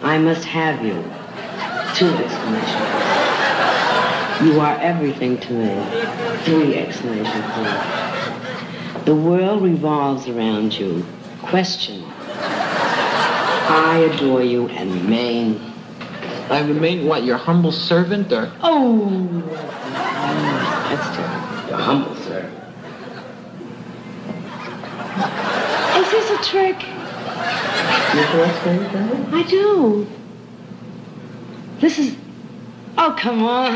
I must have you. Two exclamation points. You are everything to me. Three exclamation points. The world revolves around you. Question. I adore you and remain. I remain what, your humble servant or? Oh, that's terrible. Your humble servant. Is this a trick? You collect anything? I do. This is. Oh, come on.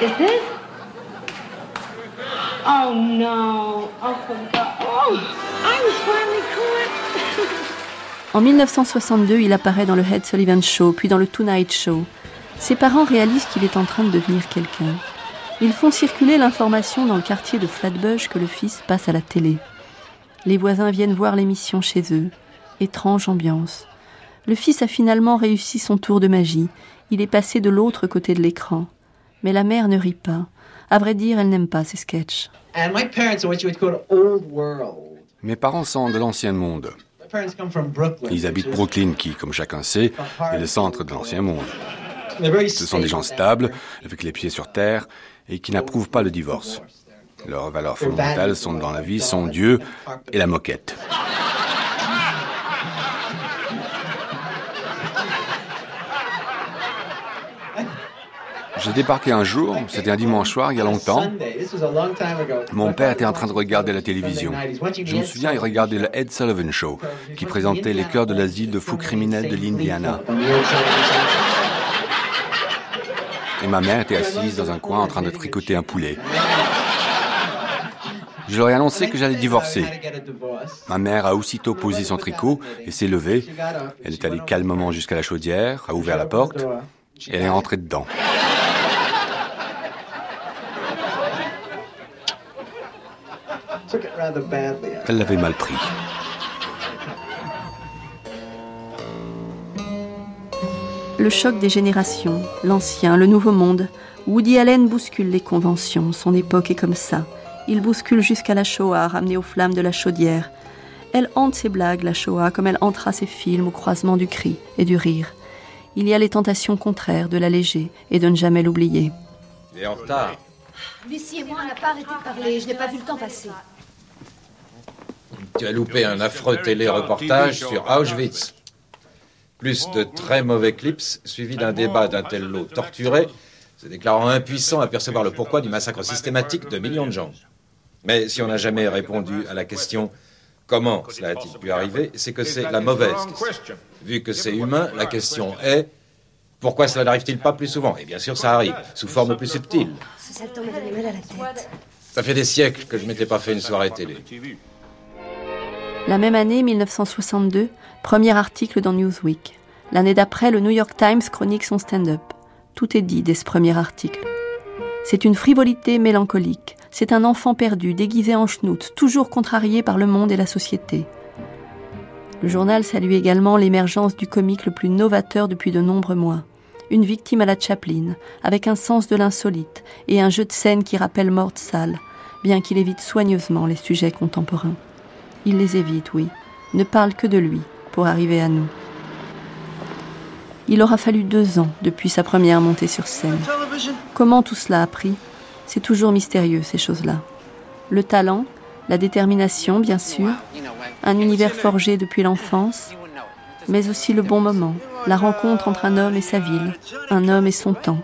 Is this? Oh, no. Oh, I finally caught. En 1962, il apparaît dans le Head Sullivan Show, puis dans le Tonight Show. Ses parents réalisent qu'il est en train de devenir quelqu'un. Ils font circuler l'information dans le quartier de Flatbush que le fils passe à la télé. Les voisins viennent voir l'émission chez eux. Étrange ambiance. Le fils a finalement réussi son tour de magie. Il est passé de l'autre côté de l'écran. Mais la mère ne rit pas. À vrai dire, elle n'aime pas ces sketchs. Mes parents sont de l'ancien monde. Ils habitent Brooklyn, qui, comme chacun sait, est le centre de l'ancien monde. Ce sont des gens stables, avec les pieds sur terre, et qui n'approuvent pas le divorce. Leurs valeurs fondamentales sont dans la vie, sont Dieu et la moquette. J'ai débarqué un jour, c'était un dimanche soir, il y a longtemps. Mon père était en train de regarder la télévision. Je me souviens, il regardait le Ed Sullivan Show, qui présentait les cœurs de l'asile de fous criminels de l'Indiana. Et ma mère était assise dans un coin en train de tricoter un poulet. Je leur ai annoncé que j'allais divorcer. Ma mère a aussitôt posé son tricot et s'est levée. Elle est allée calmement jusqu'à la chaudière, a ouvert la porte et est rentrée dedans. Elle l'avait mal pris. Le choc des générations, l'ancien, le nouveau monde. Woody Allen bouscule les conventions, son époque est comme ça. Il bouscule jusqu'à la Shoah, ramenée aux flammes de la chaudière. Elle hante ses blagues, la Shoah, comme elle hantera ses films au croisement du cri et du rire. Il y a les tentations contraires de l'alléger et de ne jamais l'oublier. Il est en retard. Lucie et moi, on n'a pas arrêté de parler, je n'ai pas vu le temps passer. Tu as loupé un affreux télé-reportage sur Auschwitz. Plus de très mauvais clips, suivis d'un débat d'un tel lot torturé, se déclarant impuissant à percevoir le pourquoi du massacre systématique de millions de gens. Mais si on n'a jamais répondu à la question comment cela a-t-il pu arriver, c'est que c'est la mauvaise question. Vu que c'est humain, la question est pourquoi cela n'arrive-t-il pas plus souvent? Et bien sûr, ça arrive, sous forme plus subtile. Ça m'a mal à la tête. Ça fait des siècles que je m'étais pas fait une soirée télé. La même année, 1962, premier article dans Newsweek. L'année d'après, le New York Times chronique son stand-up. Tout est dit dès ce premier article. C'est une frivolité mélancolique. C'est un enfant perdu, déguisé en schnout, toujours contrarié par le monde et la société. Le journal salue également l'émergence du comique le plus novateur depuis de nombreux mois. Une victime à la Chaplin, avec un sens de l'insolite et un jeu de scène qui rappelle Mort Salle, bien qu'il évite soigneusement les sujets contemporains. Il les évite, oui, ne parle que de lui pour arriver à nous. Il aura fallu deux ans depuis sa première montée sur scène. Comment tout cela a pris? C'est toujours mystérieux, ces choses-là. Le talent, la détermination, bien sûr, un univers forgé depuis l'enfance, mais aussi le bon moment, la rencontre entre un homme et sa ville, un homme et son temps.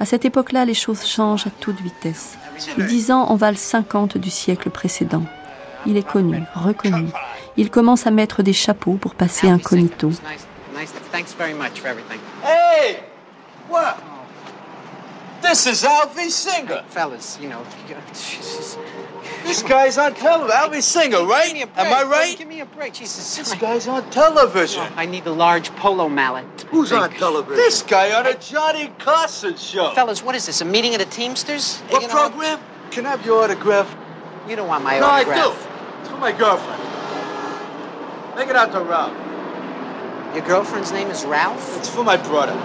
À cette époque-là, les choses changent à toute vitesse. Dix ans en valent cinquante du siècle précédent. Il est connu, reconnu. Il commence à mettre des chapeaux pour passer incognito. Hey! What? This is Alvy Singer. Fellas, you know, Jesus. This guy's on television. Alvy Singer, right? Am I right? Give me a break, Jesus. This guy's on television. I need a large polo mallet. Who's on television? This guy on a Johnny Carson show. Fellas, what is this? A meeting of the Teamsters? What program? can I have your autograph? You don't want my no, autograph. I do. For my girlfriend? Make it out to Ralph. Your girlfriend's name is Ralph? It's for my brother.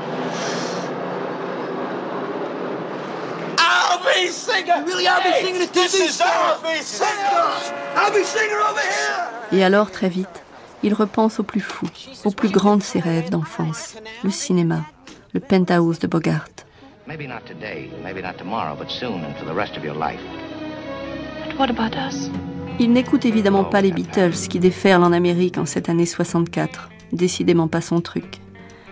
I'll be singing. really are be singing a This TV is star. I'll be singing. I'll be singing over here. Et alors, très vite, il repense au plus fou, au plus grand de ses rêves d'enfance, le cinéma, le penthouse de Bogart. Maybe not today, maybe not tomorrow, but soon and for the rest of your life. But what about us? Il n'écoute évidemment pas les Beatles qui déferlent en Amérique en cette année 64, décidément pas son truc.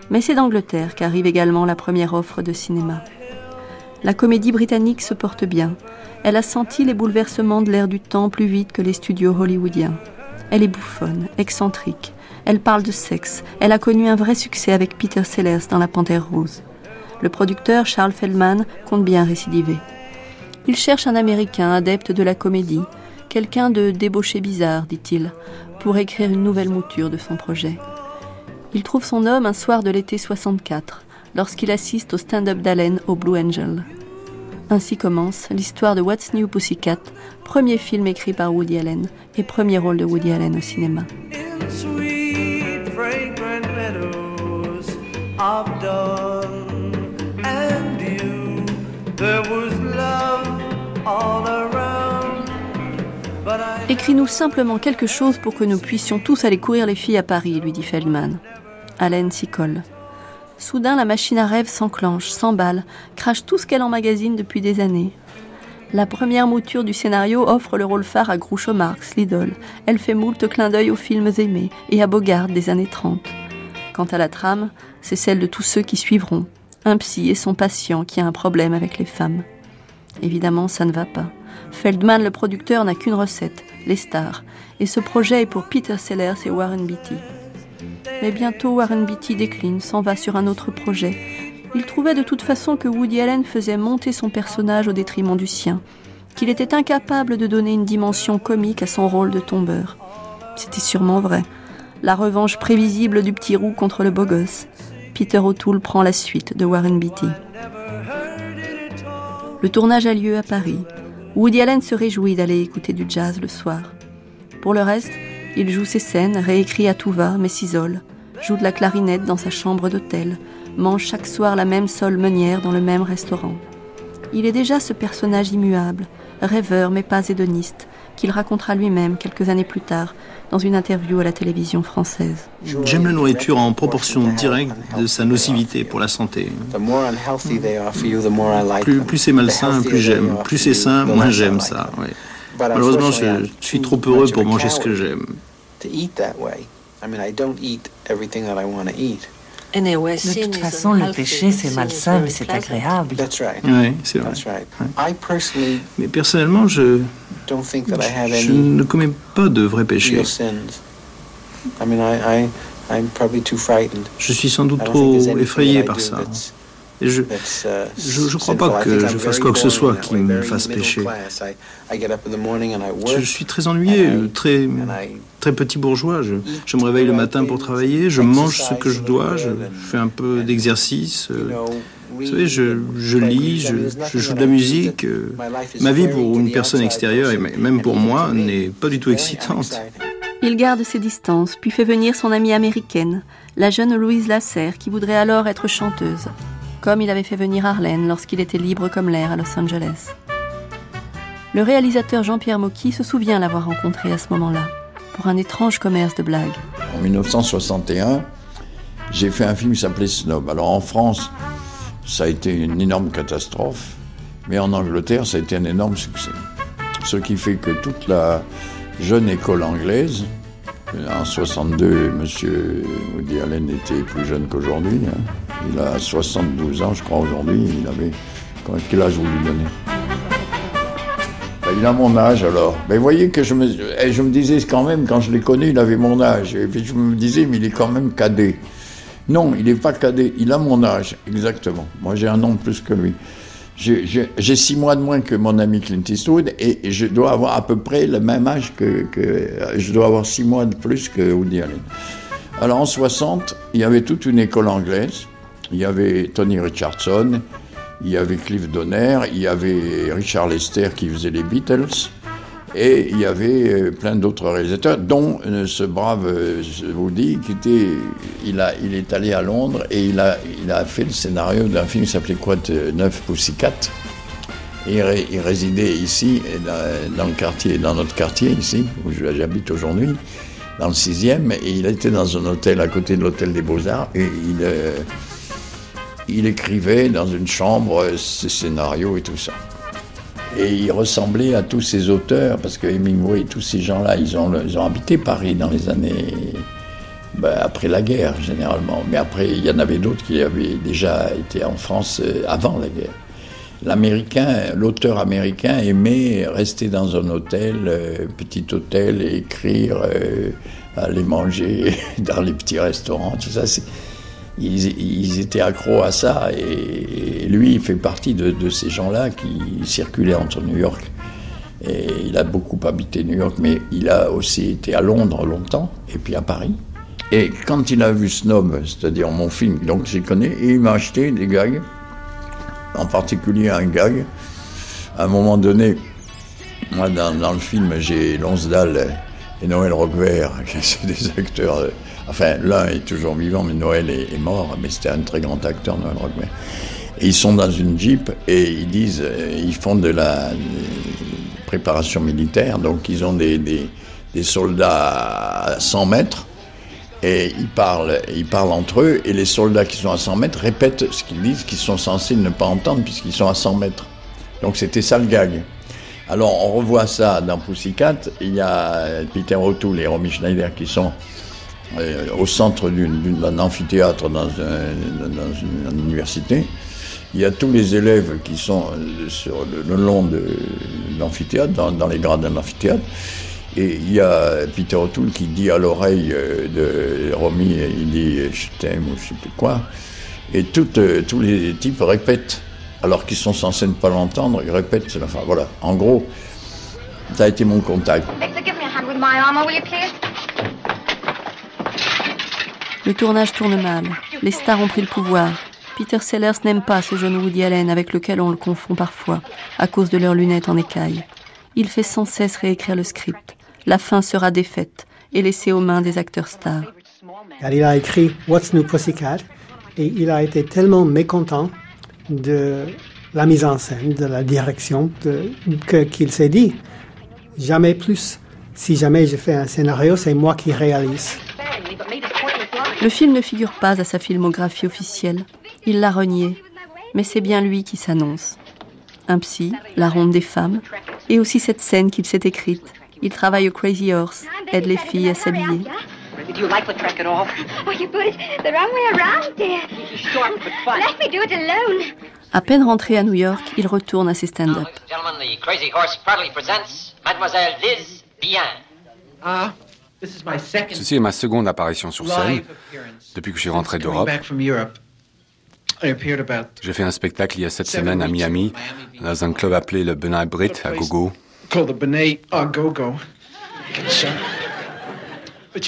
Mais c'est d'Angleterre qu'arrive également la première offre de cinéma. La comédie britannique se porte bien. Elle a senti les bouleversements de l'ère du temps plus vite que les studios hollywoodiens. Elle est bouffonne, excentrique. Elle parle de sexe. Elle a connu un vrai succès avec Peter Sellers dans La Panthère Rose. Le producteur Charles Feldman compte bien récidiver. Il cherche un Américain adepte de la comédie, quelqu'un de débauché bizarre, dit-il, pour écrire une nouvelle mouture de son projet. Il trouve son homme un soir de l'été 64, lorsqu'il assiste au stand-up d'Allen au Blue Angel. Ainsi commence l'histoire de What's New Pussycat, premier film écrit par Woody Allen et premier rôle de Woody Allen au cinéma. Écris-nous simplement quelque chose pour que nous puissions tous aller courir les filles à Paris, lui dit Feldman. Allen s'y colle. Soudain, la machine à rêve s'enclenche, s'emballe, crache tout ce qu'elle emmagasine depuis des années. La première mouture du scénario offre le rôle phare à Groucho Marx, l'idole. Elle fait moult clins d'œil aux films aimés et à Bogart des années 30. Quant à la trame, c'est celle de tous ceux qui suivront. Un psy et son patient qui a un problème avec les femmes. Évidemment, ça ne va pas. Feldman, le producteur, n'a qu'une recette, les stars. Et ce projet est pour Peter Sellers et Warren Beatty. Mais bientôt, Warren Beatty décline, s'en va sur un autre projet. Il trouvait de toute façon que Woody Allen faisait monter son personnage au détriment du sien, qu'il était incapable de donner une dimension comique à son rôle de tombeur. C'était sûrement vrai. La revanche prévisible du petit roux contre le beau gosse. Peter O'Toole prend la suite de Warren Beatty. Le tournage a lieu à Paris. Woody Allen se réjouit d'aller écouter du jazz le soir. Pour le reste, il joue ses scènes, réécrit à tout va, mais s'isole, joue de la clarinette dans sa chambre d'hôtel, mange chaque soir la même sole meunière dans le même restaurant. Il est déjà ce personnage immuable, rêveur mais pas hédoniste, qu'il racontera lui-même quelques années plus tard dans une interview à la télévision française. J'aime la nourriture en proportion directe de sa nocivité pour la santé. The more unhealthy they are for you, the more I like Plus, c'est malsain, plus j'aime. Plus c'est sain, moins j'aime ça. Malheureusement, je, je suis trop heureux pour manger ce que j'aime. De toute façon, le péché, c'est malsain, mais c'est agréable. That's right. Oui, c'est vrai. That's right. I personally Mais personnellement, je, don't think that I have je any ne commets pas de vrais péchés. real sins. I mean, I, I, I'm probably too frightened. Je suis sans doute trop effrayé par ça. Je that's, uh, ne crois pas I que je fasse very quoi que ce soit qui me very fasse pécher. class. I, I get up in the morning and I Je suis très ennuyé, très, très petit bourgeois. Je, je me réveille le matin pour travailler, je mange ce que je dois, je fais un peu d'exercice. euh, Vous savez, je, je lis, je, je joue de la musique. euh, Ma vie pour une personne extérieure, et même pour moi, n'est pas du tout excitante. Il garde ses distances, puis fait venir son amie américaine, la jeune Louise Lasserre, qui voudrait alors être chanteuse, comme il avait fait venir Arlène lorsqu'il était libre comme l'air à Los Angeles. Le réalisateur Jean-Pierre Mocky se souvient l'avoir rencontré à ce moment-là, pour un étrange commerce de blagues. En 1961, j'ai fait un film qui s'appelait Snob. Alors en France, ça a été une énorme catastrophe, mais en Angleterre, ça a été un énorme succès. Ce qui fait que toute la jeune école anglaise, en 62, M. Woody Allen était plus jeune qu'aujourd'hui. hein. Il a 72 ans, je crois, aujourd'hui. Il avait. Quel âge vous lui donnez? Ben, Il a mon âge alors. Mais voyez que je me, eh, je me disais quand même, quand je l'ai connu, il avait mon âge. Et puis je me disais, mais il est quand même cadet. Non, il n'est pas cadet, il a mon âge, exactement. Moi j'ai un an de plus que lui. J'ai six mois de moins que mon ami Clint Eastwood et je dois avoir à peu près le même âge que, que- Je dois avoir six mois de plus que Woody Allen. Alors en 60, il y avait toute une école anglaise. Il y avait Tony Richardson, il y avait Cliff Donner, il y avait Richard Lester qui faisait les Beatles, et il y avait euh, plein d'autres réalisateurs, dont euh, ce brave euh, Woody qui était, il, a, il est allé à Londres et il a, il a fait le scénario d'un film qui s'appelait quoi, Neuf Pussycat. Et il, résidait ici, dans, le quartier, dans notre quartier ici, où j'habite aujourd'hui, dans le sixième, et il était dans un hôtel à côté de l'hôtel des Beaux-Arts, et il, il écrivait dans une chambre ses scénarios et tout ça. Et il ressemblait à tous ces auteurs, parce que Hemingway et tous ces gens-là, ils ont, ils ont habité Paris dans les années. Ben, après la guerre, généralement. Mais après, il y en avait d'autres qui avaient déjà été en France euh, avant la guerre. L'américain, l'auteur américain aimait rester dans un hôtel, euh, petit hôtel, et écrire, euh, aller manger dans les petits restaurants, tout ça. Ils, étaient accros à ça et, lui, il fait partie de, ces gens-là qui circulaient entre New York. Et il a beaucoup habité New York, mais il a aussi été à Londres longtemps et puis à Paris. Et quand il a vu Snob, c'est-à-dire mon film, donc j'ai connu, et il m'a acheté des gags, en particulier un gag. À un moment donné, moi dans, le film, j'ai Lonsdale et Noël Roquevert, qui sont des acteurs Enfin, l'un est toujours vivant, mais Noël est, mort, mais c'était un très grand acteur, Noël Roquebert. Et ils sont dans une jeep et ils disent, euh, ils font de la préparation militaire, donc ils ont des, des, soldats à 100 mètres et ils parlent, ils parlent entre eux et les soldats qui sont à 100 mètres répètent ce qu'ils disent, qu'ils sont censés ne pas entendre puisqu'ils sont à 100 mètres. Donc c'était ça le gag. Alors on revoit ça dans Pussycat, il y a Peter O'Toole et Romy Schneider qui sont euh, au centre d'un amphithéâtre dans, une, université. Il y a tous les élèves qui sont euh, sur le, long de l'amphithéâtre, dans, les grades d'un amphithéâtre. Et il y a Peter O'Toole qui dit à l'oreille euh, de Romy, il dit je t'aime ou je sais plus quoi. Et tous les types répètent, alors qu'ils sont censés ne pas l'entendre, ils répètent. Enfin voilà, en gros, ça a été mon contact. Le tournage tourne mal. Les stars ont pris le pouvoir. Peter Sellers n'aime pas ce jeune Woody Allen avec lequel on le confond parfois, à cause de leurs lunettes en écaille. Il fait sans cesse réécrire le script. La fin sera défaite et laissée aux mains des acteurs stars. Il a écrit What's New Pussycat et il a été tellement mécontent de la mise en scène, de la direction, qu'il s'est dit jamais plus. Si jamais je fais un scénario, c'est moi qui réalise. Le film ne figure pas à sa filmographie officielle. Il l'a renié. Mais c'est bien lui qui s'annonce. Un psy, la ronde des femmes, et aussi cette scène qu'il s'est écrite. Il travaille au Crazy Horse, aide les filles à s'habiller. À peine rentré à New York, il retourne à ses stand-up. Ceci est ma seconde apparition sur scène depuis que je suis rentré d'Europe. J'ai fait un spectacle il y a sept semaines à Miami, dans un club appelé le Benai Brit à Gogo.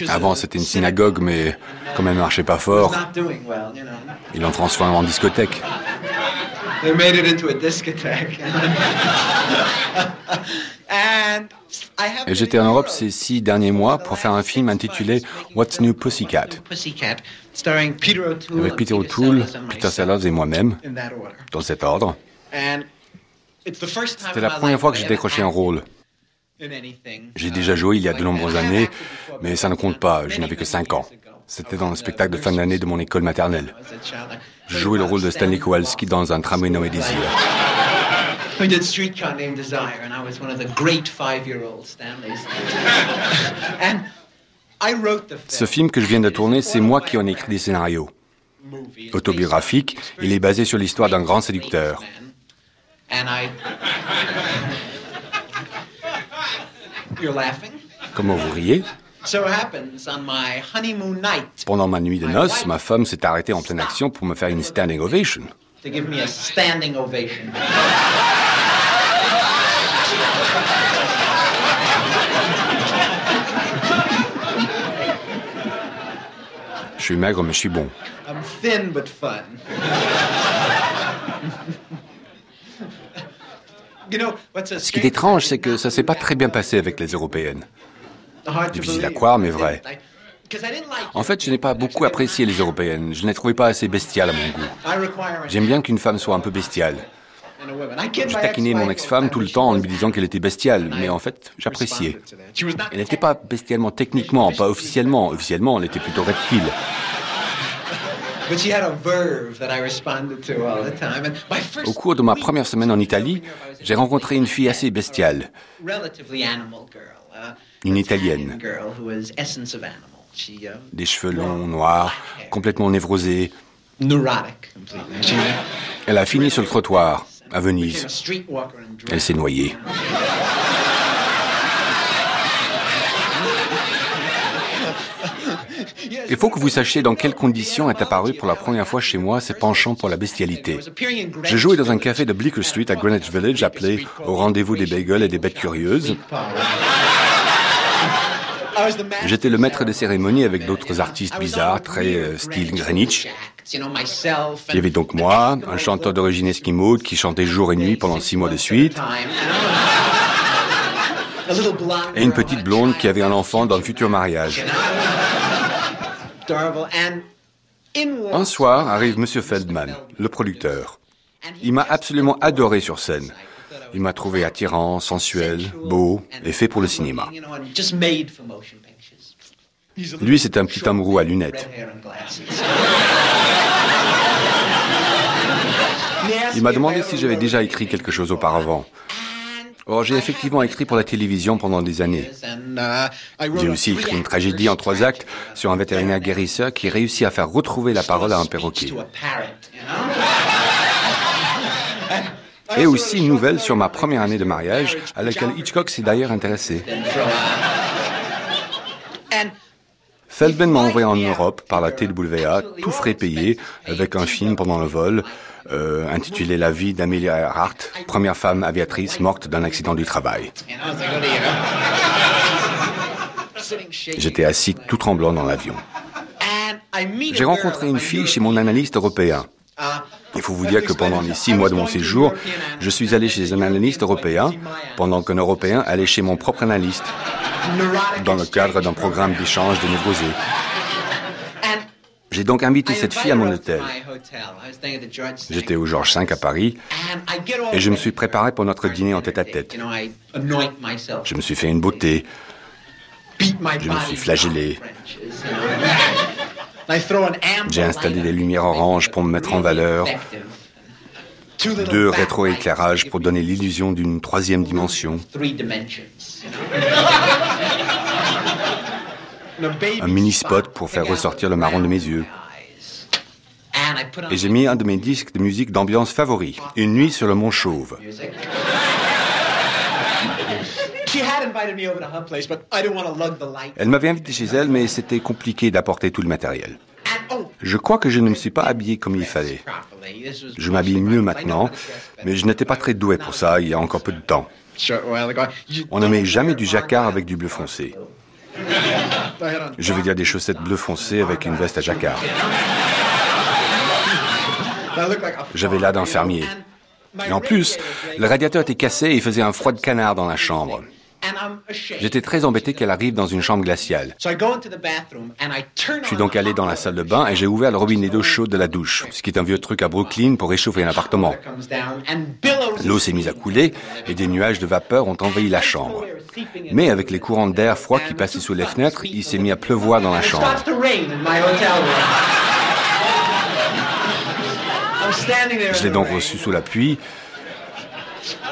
Avant, c'était une synagogue, mais comme elle ne marchait pas fort, ils l'ont transformé en discothèque. J'étais en Europe ces six derniers mois pour faire un film intitulé What's New Pussycat avec Peter O'Toole, Peter Sellers et moi-même, dans cet ordre. C'était la première fois que j'ai décroché un rôle. J'ai déjà joué il y a de nombreuses années, mais ça ne compte pas, je n'avais que 5 ans. C'était dans le spectacle de fin d'année de mon école maternelle. Je jouais le rôle de Stanley Kowalski dans un tramway nommé Désir. We did Streetcar Named Desire, and I was one of the great five-year-old Stanleys. and I wrote the film. Ce film que je viens de tourner, c'est moi qui en ai écrit des scénarios. Autobiographique, il est basé sur l'histoire d'un grand séducteur. Comment vous riez? Pendant ma nuit de noces, ma femme s'est arrêtée en pleine action pour me faire une standing ovation. To give me a standing ovation. Je suis maigre, mais je suis bon. I'm thin but fun. Ce qui est étrange, c'est que ça s'est pas très bien passé avec les Européennes. Difficile à croire, mais vrai. En fait, je n'ai pas beaucoup apprécié les Européennes. Je ne les trouvais pas assez bestiales à mon goût. J'aime bien qu'une femme soit un peu bestiale. Je taquinais mon ex-femme tout le temps en lui disant qu'elle était bestiale, mais en fait, j'appréciais. Elle n'était pas bestialement techniquement, pas officiellement. Officiellement, elle était plutôt reptile. Au cours de ma première semaine en Italie, j'ai rencontré une fille assez bestiale, une Italienne. Des cheveux longs, noirs, complètement névrosés. Elle a fini sur le trottoir, à Venise. Elle s'est noyée. Il faut que vous sachiez dans quelles conditions est apparu pour la première fois chez moi ce penchant pour la bestialité. Je jouais dans un café de Bleecker Street à Greenwich Village appelé Au rendez-vous des bagels et des bêtes curieuses. J'étais le maître des cérémonies avec d'autres artistes bizarres, très euh, style Greenwich. Il y avait donc moi, un chanteur d'origine esquimau qui chantait jour et nuit pendant six mois de suite. Et une petite blonde qui avait un enfant dans le futur mariage. Un soir arrive Monsieur Feldman, le producteur. Il m'a absolument adoré sur scène. Il m'a trouvé attirant, sensuel, beau et fait pour le cinéma. Lui, c'est un petit roux à lunettes. Il m'a demandé si j'avais déjà écrit quelque chose auparavant. Or, j'ai effectivement écrit pour la télévision pendant des années. J'ai aussi écrit une tragédie en trois actes sur un vétérinaire guérisseur qui réussit à faire retrouver la parole à un perroquet. Et aussi une nouvelle sur ma première année de mariage, à laquelle Hitchcock s'est d'ailleurs intéressé. Feldman m'a envoyé en Europe par la TWA, tout frais payé, avec un film pendant le vol, euh, intitulé La vie d'Amelia Earhart, première femme aviatrice morte d'un accident du travail. J'étais assis tout tremblant dans l'avion. J'ai rencontré une fille chez mon analyste européen. Il faut vous dire que pendant les six mois de mon séjour, je suis allé chez un analyste européen, pendant qu'un Européen allait chez mon propre analyste, dans le cadre d'un programme d'échange de névrosés. J'ai donc invité cette fille à mon hôtel. J'étais au Georges V à Paris et je me suis préparé pour notre dîner en tête-à-tête. Je me suis fait une beauté. Je me suis flagellé. J'ai installé des lumières oranges pour me mettre en valeur. Deux rétroéclairages pour donner l'illusion d'une troisième dimension. Un mini-spot pour faire ressortir le marron de mes yeux. Et j'ai mis un de mes disques de musique d'ambiance favoris, Une nuit sur le mont Chauve. Elle m'avait invité chez elle, mais c'était compliqué d'apporter tout le matériel. Je crois que je ne me suis pas habillé comme il fallait. Je m'habille mieux maintenant, mais je n'étais pas très doué pour ça il y a encore peu de temps. On ne met jamais du jacquard avec du bleu foncé. Je veux dire des chaussettes bleu foncé avec une veste à jacquard. J'avais l'air d'un fermier. Et en plus, le radiateur était cassé et il faisait un froid de canard dans la chambre. J'étais très embêté qu'elle arrive dans une chambre glaciale. Je suis donc allé dans la salle de bain et j'ai ouvert le robinet d'eau chaude de la douche, ce qui est un vieux truc à Brooklyn pour réchauffer un appartement. L'eau s'est mise à couler et des nuages de vapeur ont envahi la chambre. Mais avec les courants d'air froid qui passaient sous les fenêtres, il s'est mis à pleuvoir dans la chambre. Je l'ai donc reçu sous la pluie.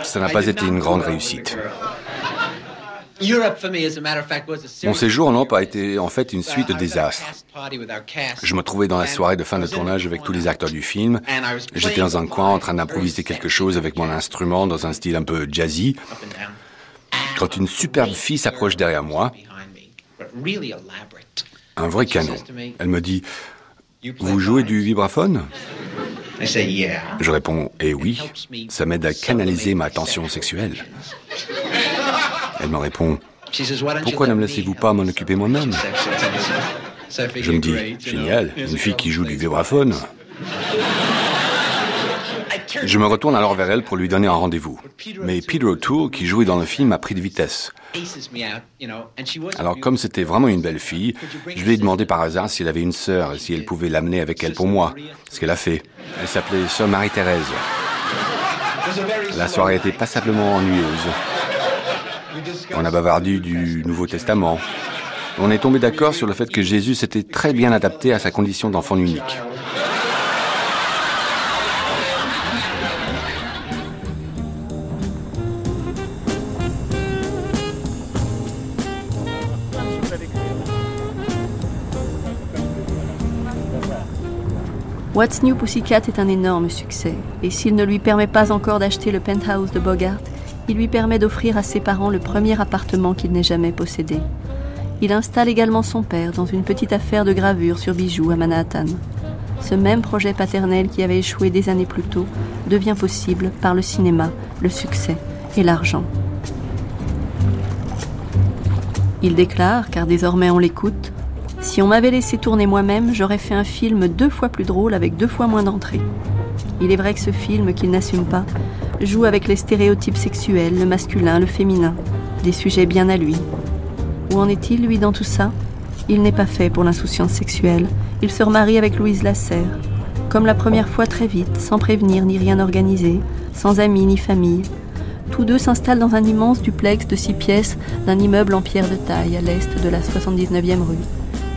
Ça n'a pas été une grande réussite. Mon séjour en Europe a été en fait une suite de désastres. Je me trouvais dans la soirée de fin de tournage avec tous les acteurs du film. J'étais dans un coin en train d'improviser quelque chose avec mon instrument dans un style un peu jazzy. Quand une superbe fille s'approche derrière moi, un vrai canon, elle me dit Vous jouez du vibraphone? Je réponds Eh oui, ça m'aide à canaliser ma tension sexuelle. Elle me répond Pourquoi ne me laissez-vous pas m'en occuper moi-même Je me dis Génial, une fille qui joue du vibraphone. Je me retourne alors vers elle pour lui donner un rendez-vous. Mais Peter O'Toole, qui jouait dans le film, a pris de vitesse. Alors comme c'était vraiment une belle fille, je lui ai demandé par hasard si elle avait une sœur et si elle pouvait l'amener avec elle pour moi, ce qu'elle a fait. Elle s'appelait Sœur Marie-Thérèse. La soirée était passablement ennuyeuse. On a bavardé du Nouveau Testament. On est tombé d'accord sur le fait que Jésus s'était très bien adapté à sa condition d'enfant unique. What's New Pussycat est un énorme succès, et s'il ne lui permet pas encore d'acheter le penthouse de Bogart, il lui permet d'offrir à ses parents le premier appartement qu'il n'ait jamais possédé. Il installe également son père dans une petite affaire de gravure sur bijoux à Manhattan. Ce même projet paternel qui avait échoué des années plus tôt devient possible par le cinéma, le succès et l'argent. Il déclare, car désormais on l'écoute, si on m'avait laissé tourner moi-même, j'aurais fait un film deux fois plus drôle avec deux fois moins d'entrées. Il est vrai que ce film, qu'il n'assume pas, joue avec les stéréotypes sexuels, le masculin, le féminin, des sujets bien à lui. Où en est-il, lui, dans tout ça? Il n'est pas fait pour l'insouciance sexuelle. Il se remarie avec Louise Lasserre. Comme la première fois, très vite, sans prévenir ni rien organiser, sans amis ni famille. Tous deux s'installent dans un immense duplex de six pièces d'un immeuble en pierre de taille à l'est de la 79e rue.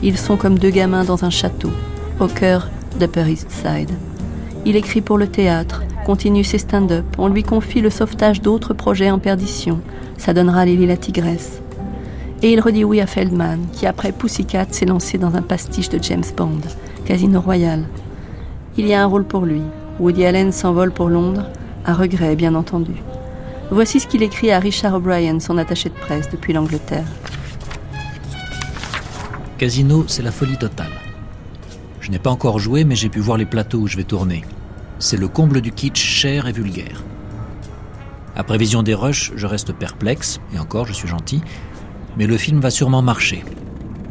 Ils sont comme deux gamins dans un château, au cœur d'Upper East Side. Il écrit pour le théâtre, continue ses stand-up, on lui confie le sauvetage d'autres projets en perdition. Ça donnera Lily la tigresse. Et il redit oui à Feldman, qui après Pussycat s'est lancé dans un pastiche de James Bond, Casino Royale. Il y a un rôle pour lui. Woody Allen s'envole pour Londres, à regret bien entendu. Voici ce qu'il écrit à Richard O'Brien, son attaché de presse depuis l'Angleterre. Casino, c'est la folie totale. Je n'ai pas encore joué, mais j'ai pu voir les plateaux où je vais tourner. C'est le comble du kitsch cher et vulgaire. À prévision des rushs, je reste perplexe, et encore, je suis gentil, mais le film va sûrement marcher.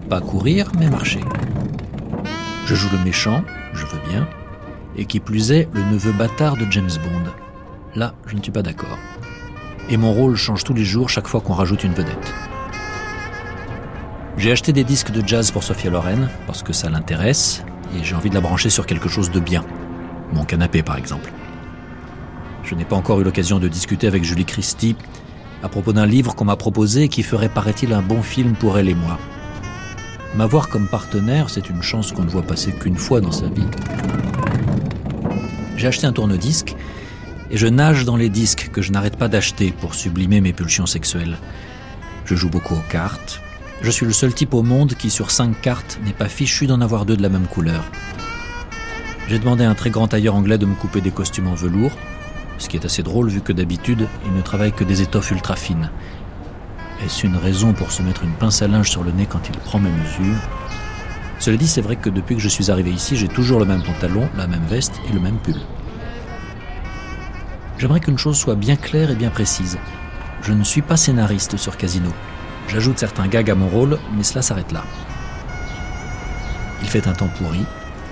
Pas courir, mais marcher. Je joue le méchant, je veux bien, et qui plus est, le neveu bâtard de James Bond. Là, je ne suis pas d'accord. Et mon rôle change tous les jours chaque fois qu'on rajoute une vedette. J'ai acheté des disques de jazz pour Sophia Loren parce que ça l'intéresse et j'ai envie de la brancher sur quelque chose de bien. Mon canapé par exemple. Je n'ai pas encore eu l'occasion de discuter avec Julie Christie à propos d'un livre qu'on m'a proposé qui ferait, paraît-il, un bon film pour elle et moi. M'avoir comme partenaire, c'est une chance qu'on ne voit passer qu'une fois dans sa vie. J'ai acheté un tourne-disque et je nage dans les disques que je n'arrête pas d'acheter pour sublimer mes pulsions sexuelles. Je joue beaucoup aux cartes, je suis le seul type au monde qui, sur cinq cartes, n'est pas fichu d'en avoir deux de la même couleur. J'ai demandé à un très grand tailleur anglais de me couper des costumes en velours, ce qui est assez drôle vu que d'habitude, il ne travaille que des étoffes ultra fines. Est-ce une raison pour se mettre une pince à linge sur le nez quand il prend mes mesures? Cela dit, c'est vrai que depuis que je suis arrivé ici, j'ai toujours le même pantalon, la même veste et le même pull. J'aimerais qu'une chose soit bien claire et bien précise. Je ne suis pas scénariste sur Casino. J'ajoute certains gags à mon rôle, mais cela s'arrête là. Il fait un temps pourri,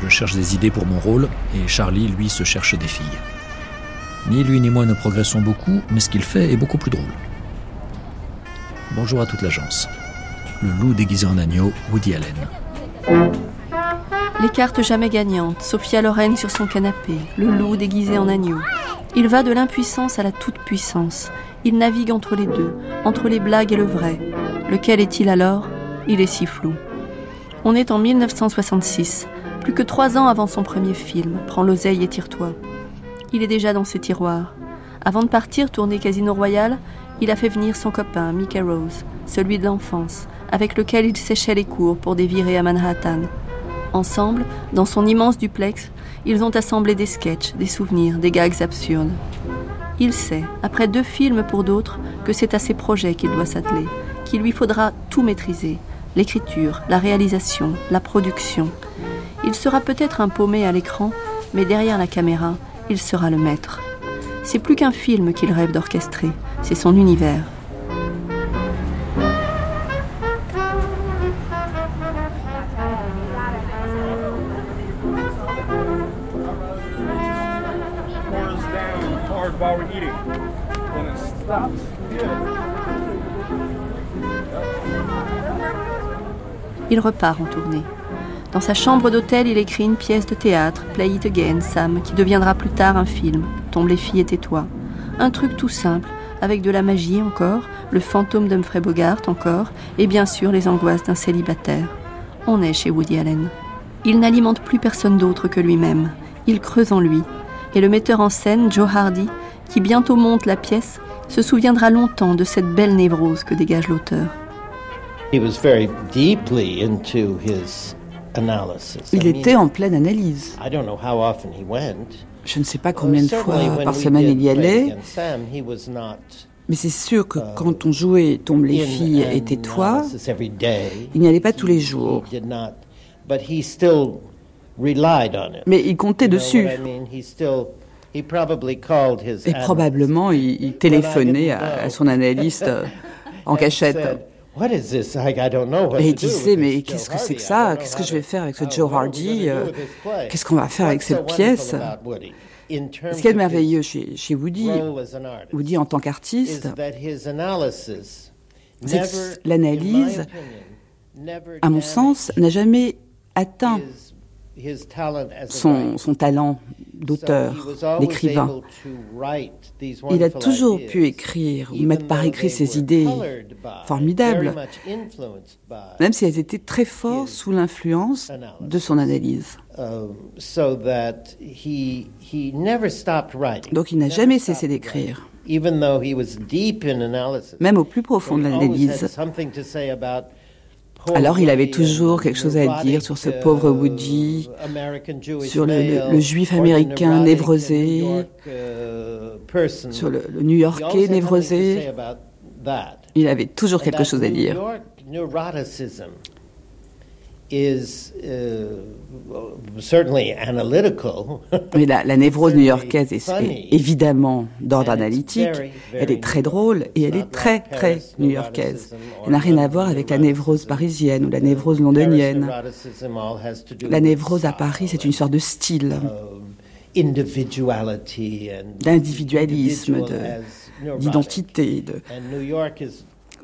je cherche des idées pour mon rôle, et Charlie, lui, se cherche des filles. Ni lui ni moi ne progressons beaucoup, mais ce qu'il fait est beaucoup plus drôle. Bonjour à toute l'agence. Le loup déguisé en agneau, Woody Allen. Les cartes jamais gagnantes, Sophia Loren sur son canapé, le loup déguisé en agneau. Il va de l'impuissance à la toute-puissance. Il navigue entre les deux, entre les blagues et le vrai. Lequel est-il alors? Il est si flou. On est en 1966, plus que trois ans avant son premier film, Prends l'oseille et tire-toi. Il est déjà dans ses tiroirs. Avant de partir tourner Casino Royal, il a fait venir son copain, Mickey Rose, celui de l'enfance, avec lequel il séchait les cours pour des virées à Manhattan. Ensemble, dans son immense duplex, ils ont assemblé des sketchs, des souvenirs, des gags absurdes. Il sait, après deux films pour d'autres, que c'est à ses projets qu'il doit s'atteler, qu'il lui faudra tout maîtriser, l'écriture, la réalisation, la production. Il sera peut-être un paumé à l'écran, mais derrière la caméra, il sera le maître. C'est plus qu'un film qu'il rêve d'orchestrer, c'est son univers. Il repart en tournée. Dans sa chambre d'hôtel, il écrit une pièce de théâtre, Play It Again, Sam, qui deviendra plus tard un film, Tombe les filles et toi Un truc tout simple, avec de la magie encore, le fantôme d'Humphrey Bogart encore, et bien sûr les angoisses d'un célibataire. On est chez Woody Allen. Il n'alimente plus personne d'autre que lui-même. Il creuse en lui. Et le metteur en scène, Joe Hardy, qui bientôt monte la pièce, se souviendra longtemps de cette belle névrose que dégage l'auteur. Il était en pleine analyse. Je ne sais pas combien de fois par semaine il y allait, mais c'est sûr que quand on jouait Tombe les filles et tais-toi, il n'y allait pas tous les jours. Mais il comptait dessus. Et probablement, il, téléphonait à, son analyste euh, en cachette. Et il disait, mais qu'est-ce que c'est que ça? Qu'est-ce que je vais faire avec ce Joe Hardy euh, Qu'est-ce qu'on va faire avec cette pièce? Ce qui est merveilleux chez, chez Woody, Woody en tant qu'artiste, c'est que l'analyse, à mon sens, n'a jamais atteint son, son talent d'auteur, d'écrivain. Il a toujours pu écrire ou mettre par écrit ses idées formidables, même si elles étaient très fortes sous l'influence de son analyse. Donc il n'a jamais cessé d'écrire. Même au plus profond de l'analyse, alors il avait toujours quelque chose à dire sur ce pauvre Woody, sur le, juif américain névrosé, sur le, New-Yorkais névrosé. Il avait toujours quelque chose à dire. Uh, Mais la, la névrose new-yorkaise est, évidemment d'ordre analytique, elle est très drôle et elle est très très new-yorkaise. Elle n'a rien à voir avec la névrose parisienne ou la névrose londonienne. La névrose à Paris, c'est une sorte de style, d'individualisme, d'identité, de,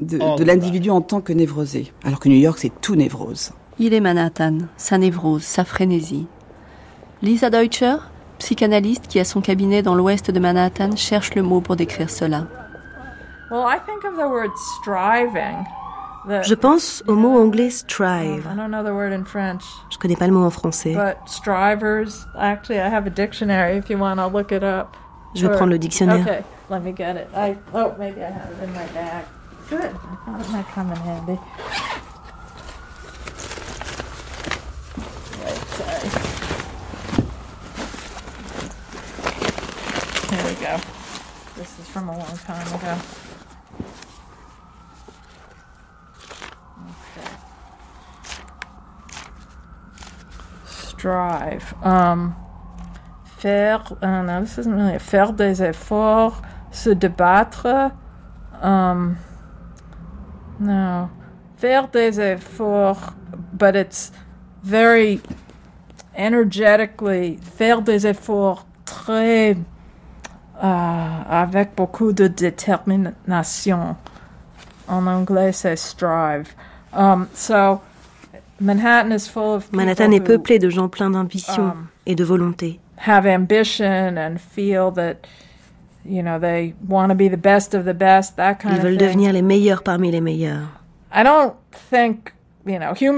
de, de l'individu en tant que névrosé, alors que New York, c'est tout névrose. Il est Manhattan, sa névrose, sa frénésie. Lisa Deutscher, psychanalyste qui a son cabinet dans l'ouest de Manhattan, cherche le mot pour décrire cela. Je pense au mot anglais strive. Je ne connais pas le mot en français. Je vais prendre le dictionnaire. There we go. This is from a long time ago. Strive. Um, faire. Uh, no, this isn't really a faire des efforts, se débattre. Um, no, faire des efforts, but it's very energetically, faire des efforts très uh, avec beaucoup de détermination. En anglais, c'est strive. Um, so, Manhattan is full of Manhattan est peuplé de gens pleins d'ambition um, et de volonté. Have ambition and feel that you know they want to be the best of the best, that kind Ils veulent devenir les meilleurs parmi les meilleurs. I don't think la nature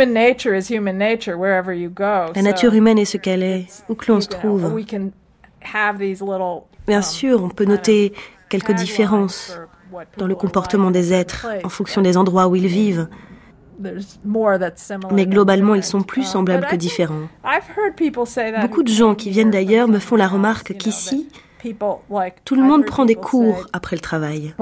humaine est ce qu'elle est, où que l'on se trouve. Bien um, sûr, on peut noter quelques différences dans le comportement des êtres en fonction des endroits où ils vivent. Mais globalement, ils sont plus um, semblables que différents. Beaucoup de gens qui viennent d'ailleurs me font la remarque qu'ici, tout le monde prend des cours après le travail.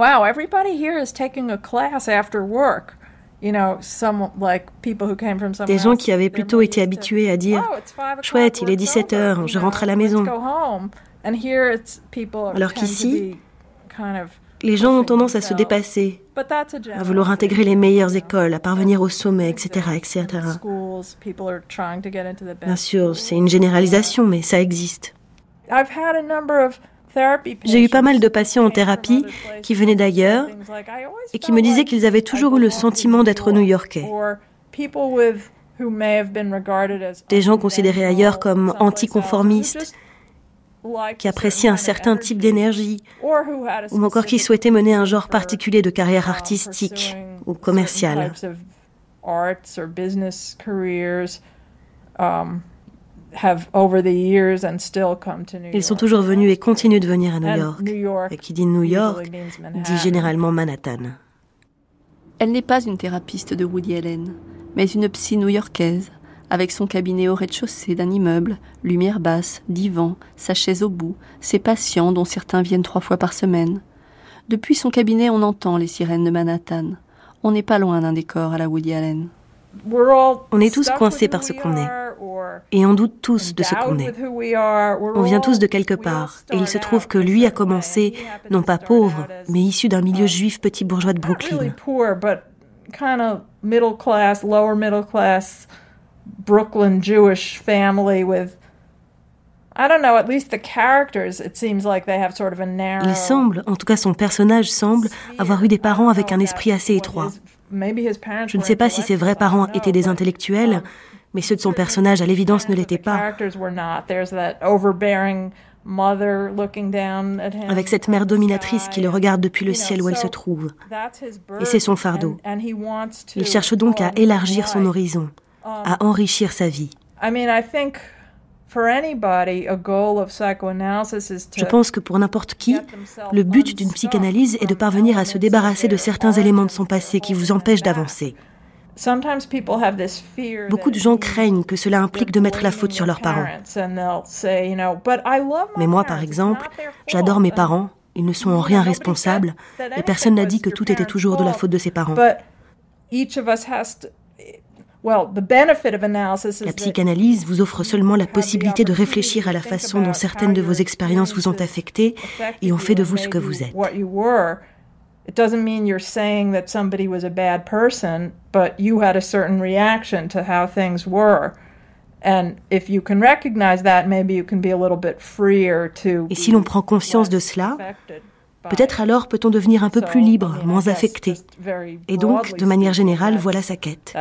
Des gens qui avaient plutôt été habitués à dire oh, Chouette, il est 17 heures, je rentre à la maison. Alors qu'ici, les gens ont tendance à se dépasser, à vouloir intégrer les meilleures écoles, à parvenir au sommet, etc. etc. Bien sûr, c'est une généralisation, mais ça existe. J'ai eu pas mal de patients en thérapie qui venaient d'ailleurs et qui me disaient qu'ils avaient toujours eu le sentiment d'être new-yorkais. Des gens considérés ailleurs comme anticonformistes, qui appréciaient un certain type d'énergie, ou encore qui souhaitaient mener un genre particulier de carrière artistique ou commerciale. Ils sont toujours venus et continuent de venir à New York. Et qui dit New York dit généralement Manhattan. Elle n'est pas une thérapeute de Woody Allen, mais une psy new-yorkaise, avec son cabinet au rez-de-chaussée d'un immeuble, lumière basse, divan, sa chaise au bout, ses patients dont certains viennent trois fois par semaine. Depuis son cabinet, on entend les sirènes de Manhattan. On n'est pas loin d'un décor à la Woody Allen. On est tous coincés par ce qu'on est. Et on doute tous de ce qu'on est. On vient tous de quelque part. Et il se trouve que lui a commencé, non pas pauvre, mais issu d'un milieu juif petit bourgeois de Brooklyn. Brooklyn Jewish family with I don't know, at least the characters, it seems like they have sort of a narrow. Il semble, en tout cas son personnage semble, avoir eu des parents avec un esprit assez étroit. Je ne sais pas si ses vrais parents étaient des intellectuels, mais ceux de son personnage, à l'évidence, ne l'étaient pas. Avec cette mère dominatrice qui le regarde depuis le ciel où elle se trouve. Et c'est son fardeau. Il cherche donc à élargir son horizon, à enrichir sa vie. Je pense que pour n'importe qui, le but d'une psychanalyse est de parvenir à se débarrasser de certains éléments de son passé qui vous empêchent d'avancer. Beaucoup de gens craignent que cela implique de mettre la faute sur leurs parents. Mais moi, par exemple, j'adore mes parents, ils ne sont en rien responsables, et personne n'a dit que tout était toujours de la faute de ses parents. La psychanalyse vous offre seulement la possibilité de réfléchir à la façon dont certaines de vos expériences vous ont affecté et ont fait de vous ce que vous êtes. It doesn't mean you're saying that somebody was a bad person, but you had a certain reaction to how things were. And if you can recognize that, maybe you can be a little bit freer to. Et si l'on prend conscience de cela, Peut-être alors peut-on devenir un peu plus libre, moins affecté. Et donc, de manière générale, voilà sa quête.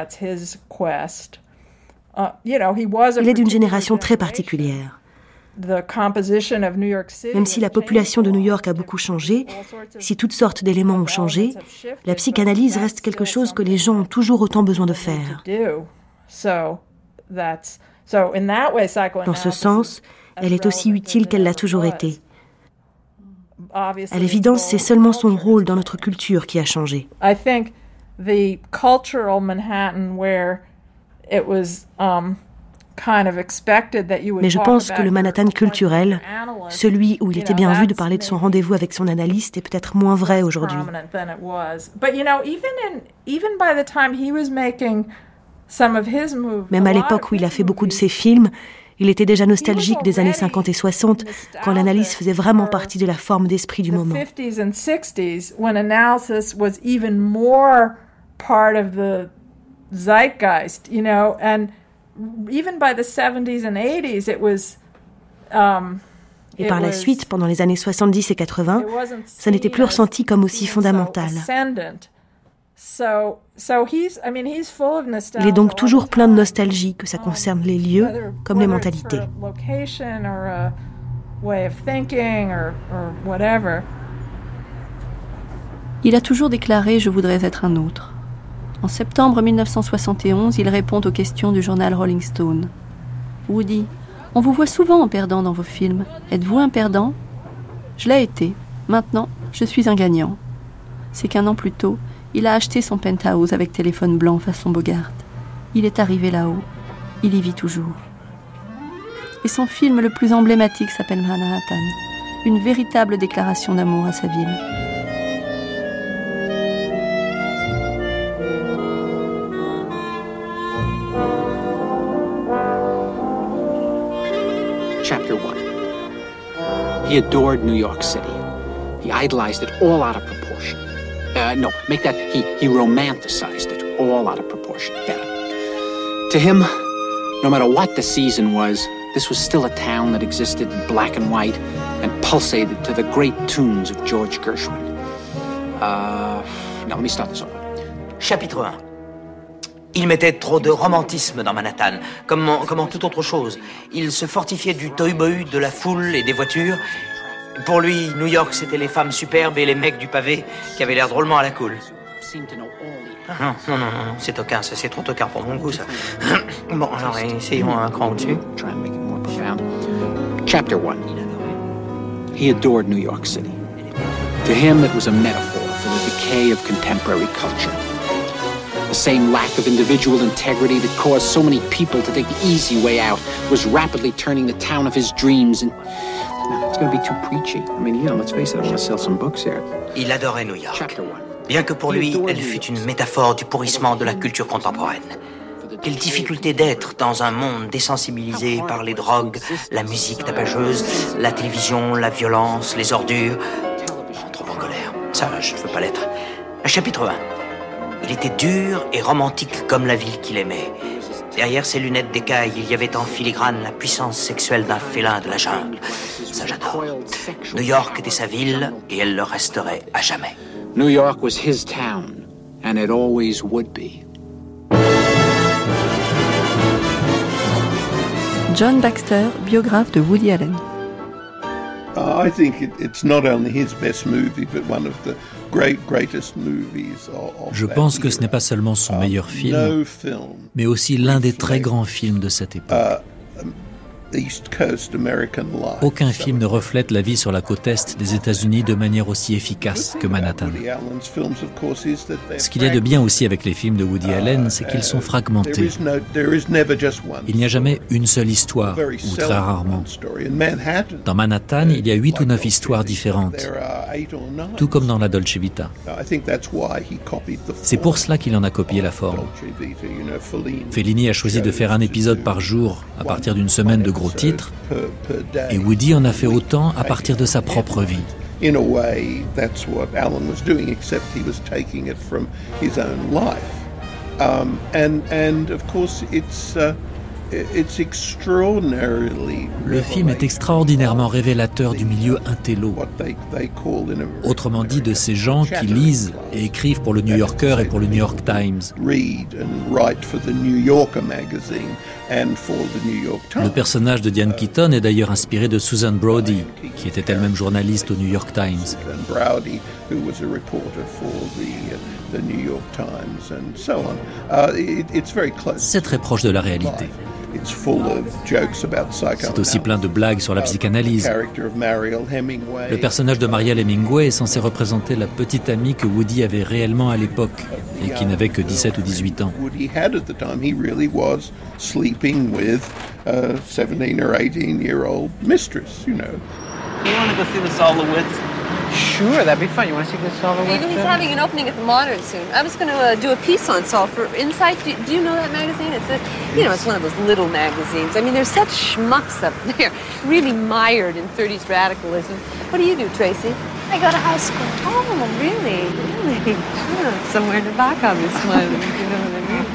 Uh, Il est d'une génération très particulière. Même si la population de New York a beaucoup changé, si toutes sortes d'éléments ont changé, la psychanalyse reste quelque chose que les gens ont toujours autant besoin de faire. Dans ce sens, elle est aussi utile qu'elle l'a toujours été. À l'évidence, c'est seulement son rôle dans notre culture qui a changé. Mais je pense que le Manhattan culturel, celui où il était bien vu de parler de son rendez-vous avec son analyste, est peut-être moins vrai aujourd'hui. Même à l'époque où il a fait beaucoup de ses films, il était déjà nostalgique des années 50 et 60, quand l'analyse faisait vraiment partie de la forme d'esprit du moment. zeitgeist, you know, and even by the 70s and 80s, it was. Um, et par la suite, pendant les années 70 et 80, ça n'était plus ressenti comme aussi fondamental. Il est donc toujours plein de nostalgie, que ça concerne les lieux comme les mentalités. Il a toujours déclaré ⁇ Je voudrais être un autre ⁇ En septembre 1971, il répond aux questions du journal Rolling Stone. Woody, on vous voit souvent en perdant dans vos films. Êtes-vous un perdant? Je l'ai été. Maintenant, je suis un gagnant. C'est qu'un an plus tôt, il a acheté son penthouse avec téléphone blanc façon Bogart. Il est arrivé là-haut. Il y vit toujours. Et son film le plus emblématique s'appelle Manhattan. Une véritable déclaration d'amour à sa ville. Chapter 1 He adored New York City. He idolized it all out of. Uh, no, make that he he romanticized it all out of proportion. Better. To him, no matter what the season was, this was still a town that existed in black and white, and pulsated to the great tunes of George Gershwin. Uh, now, let me start this over. Chapitre 1. Il mettait trop de romantisme dans Manhattan, comme en, comme toute autre chose. Il se fortifiait du tohu-bohu, de la foule et des voitures. Pour lui, New York, c'était les femmes superbes et les mecs du pavé qui avaient l'air drôlement à la cool. Ah, non, non, non, non, c'est ça, c'est trop toquin pour mon goût, ça. bon, alors, essayons un cran au-dessus. Chapter 1. He adored New York City. To him, it was a metaphor for the decay of contemporary culture. The same lack of individual integrity that caused so many people to take the easy way out was rapidly turning the town of his dreams and. No, it's going to be too preachy. I mean, you know, let's face it, I want to sell some books here. Il adorait New York. Bien que pour lui, elle fût une métaphore du pourrissement de la culture contemporaine. Quelle difficulté d'être dans un monde désensibilisé par les drogues, la musique tapageuse, la télévision, la violence, les ordures. Trop en colère. Ça, je ne veux pas l'être. Chapitre 1. Il était dur et romantique comme la ville qu'il aimait. Derrière ses lunettes d'écaille, il y avait en filigrane la puissance sexuelle d'un félin de la jungle. Ça, j'adore. New York était sa ville et elle le resterait à jamais. New York was his town, and it always would be. John Baxter, biographe de Woody Allen. I think it, it's not only his best movie, but one of the great, greatest movies of, of Je pense que ce n'est pas seulement son meilleur no film mais aussi l'un des très grands films de cette époque. Uh. Aucun film ne reflète la vie sur la côte est des États-Unis de manière aussi efficace que Manhattan. Ce qu'il y a de bien aussi avec les films de Woody Allen, c'est qu'ils sont There fragmentés. Il n'y a jamais une seule histoire, ou très rarement. Dans Manhattan, il y a huit ou neuf histoires différentes, there are eight or nine. tout comme dans la Dolce Vita. C'est pour cela qu'il en a copié la forme. Fellini a choisi de faire un épisode par jour à partir d'une semaine de gros titres, day. et Woody en a fait autant à partir de sa propre vie. Um, uh, Le film est extraordinairement révélateur du milieu intello, autrement dit de ces gens qui lisent et écrivent pour le New Yorker et pour le New York Times. Le personnage de Diane Keaton est d'ailleurs inspiré de Susan Brody, qui était elle-même journaliste au New York Times. C'est très proche de la réalité. It's full of jokes about C'est aussi plein de blagues sur la psychanalyse. character of Mariel Hemingway. Le personnage de Marielle Hemingway est censé représenter la petite amie que Woody avait réellement à l'époque et qui n'avait que 17 ou 18 ans. Woody had at the time, he really was sleeping with a 17 or 18 year old mistress, you know. You want to go see the Solowitz? Sure, that'd be fun. You want to see the You know, he's Solowitz? having an opening at the Modern soon. I was going to uh, do a piece on Saul for Insight. Do, do you know that magazine? It's a, you know, it's one of those little magazines. I mean, there's such schmucks up there, really mired in 30s radicalism. What do you do, Tracy? I go to high school. Oh, really? Really? Huh, Somewhere in the back of this one. You know what I mean?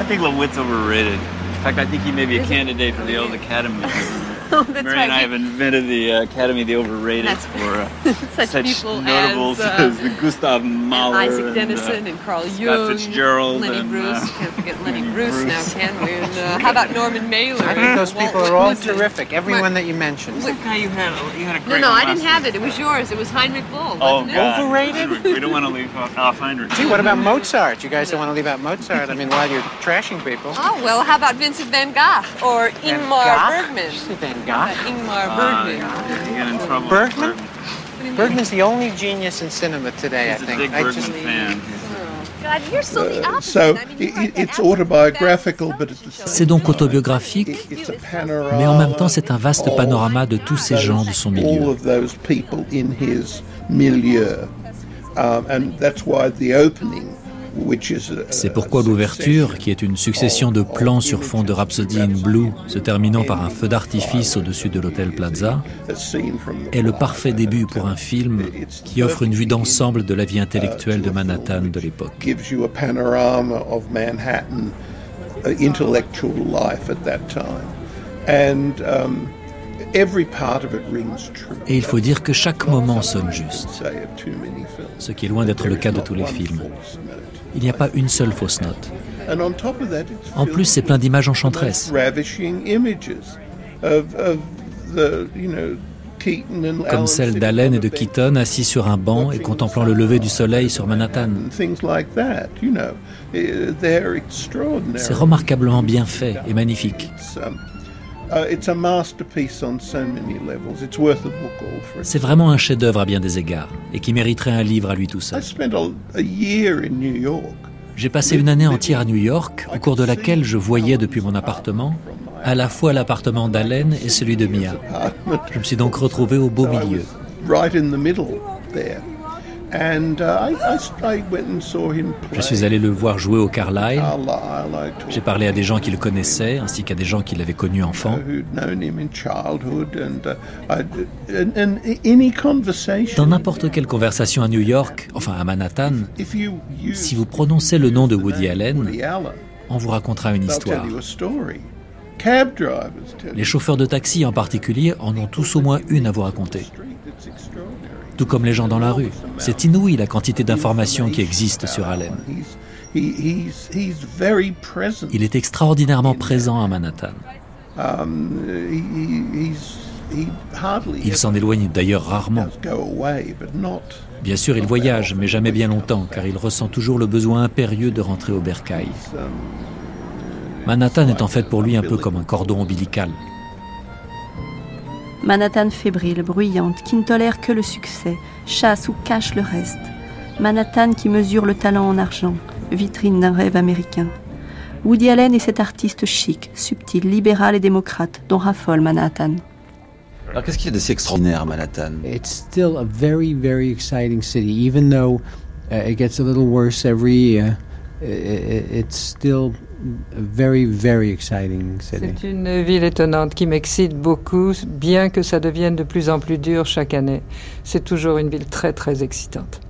I think LeWitt's overrated. In fact, I think he may be a candidate for the old Academy. Oh, that's Mary right. and I have invented the uh, Academy of the Overrated That's for uh, Such such people notables as, as, uh, Gustav Mahler Isaac and, Dennison uh, and Carl Scott Fitzgerald Lenny and, Bruce. uh, Can't forget Lenny, Lenny Bruce, Bruce. now, can we? And uh, how about Norman Mailer? I think those Walt people are all Whitman? terrific. Everyone that you mentioned. What guy you had? You had a No, great no, one I didn't have it. It was yours. It was Heinrich Bull, Oh, wasn't it? God. Overrated? We don't want to leave off, off Heinrich. Gee, what about Mozart? You guys don't want to leave out Mozart. I mean, while you're trashing people. Oh, well, how about Vincent van Gogh or Van Ingmar Gogh? Bergman? Ingmar Uh, Bergman. you get in trouble. Bergman? Bergman's the only genius in cinema today, He's I a think. big I Bergman just- fan. Uh, C'est donc autobiographique, it's a panorama mais en même temps c'est un vaste panorama de tous ces gens de son milieu. C'est pourquoi l'ouverture, qui est une succession de plans sur fond de Rhapsody in Blue, se terminant par un feu d'artifice au-dessus de l'hôtel Plaza, est le parfait début pour un film qui offre une vue d'ensemble de la vie intellectuelle de Manhattan de l'époque. Et il faut dire que chaque moment sonne juste, ce qui est loin d'être le cas de tous les films. Il n'y a pas une seule fausse note. En plus, c'est plein d'images enchanteresses. comme celle d'Allen et de Keaton assis sur un banc et contemplant le lever du soleil sur Manhattan. eh. C'est remarquablement bien fait et magnifique. C'est vraiment un chef-d'œuvre à bien des égards et qui mériterait un livre à lui tout I seul. spent a, a year in New York. J'ai passé une année entière à New York, au cours de laquelle je voyais depuis mon appartement à la fois l'appartement d'Allen et celui de Mia. Je me suis donc retrouvé au beau milieu. Je suis allé le voir jouer au Carlisle. J'ai parlé à des gens qui le connaissaient, ainsi qu'à des gens qui l'avaient connu enfant. Dans n'importe quelle conversation à New York, enfin à Manhattan, si vous prononcez le nom de Woody Allen, on vous racontera une histoire. Les chauffeurs de taxi en particulier en ont tous au moins une à vous raconter. Tout comme les gens dans la rue. C'est inouï la quantité d'informations qui existent sur Allen. Il est extraordinairement présent à Manhattan. Il s'en éloigne d'ailleurs rarement. Bien sûr, il voyage, mais jamais bien longtemps, car il ressent toujours le besoin impérieux de rentrer au bercail. Manhattan est en fait pour lui un peu comme un cordon ombilical. Manhattan fébrile, bruyante, qui ne tolère que le succès, chasse ou cache le reste. Manhattan qui mesure le talent en argent, vitrine d'un rêve américain. Woody Allen est cet artiste chic, subtil, libéral et démocrate dont raffole Manhattan. Alors qu'est-ce qu'il y a de si extraordinaire à Manhattan? It's still a very, very exciting city, even though uh, it gets a little worse every year. i- It's still very, very exciting city. C'est une ville étonnante qui m'excite beaucoup, bien que ça devienne de plus en plus dur chaque année. C'est toujours une ville très, très excitante.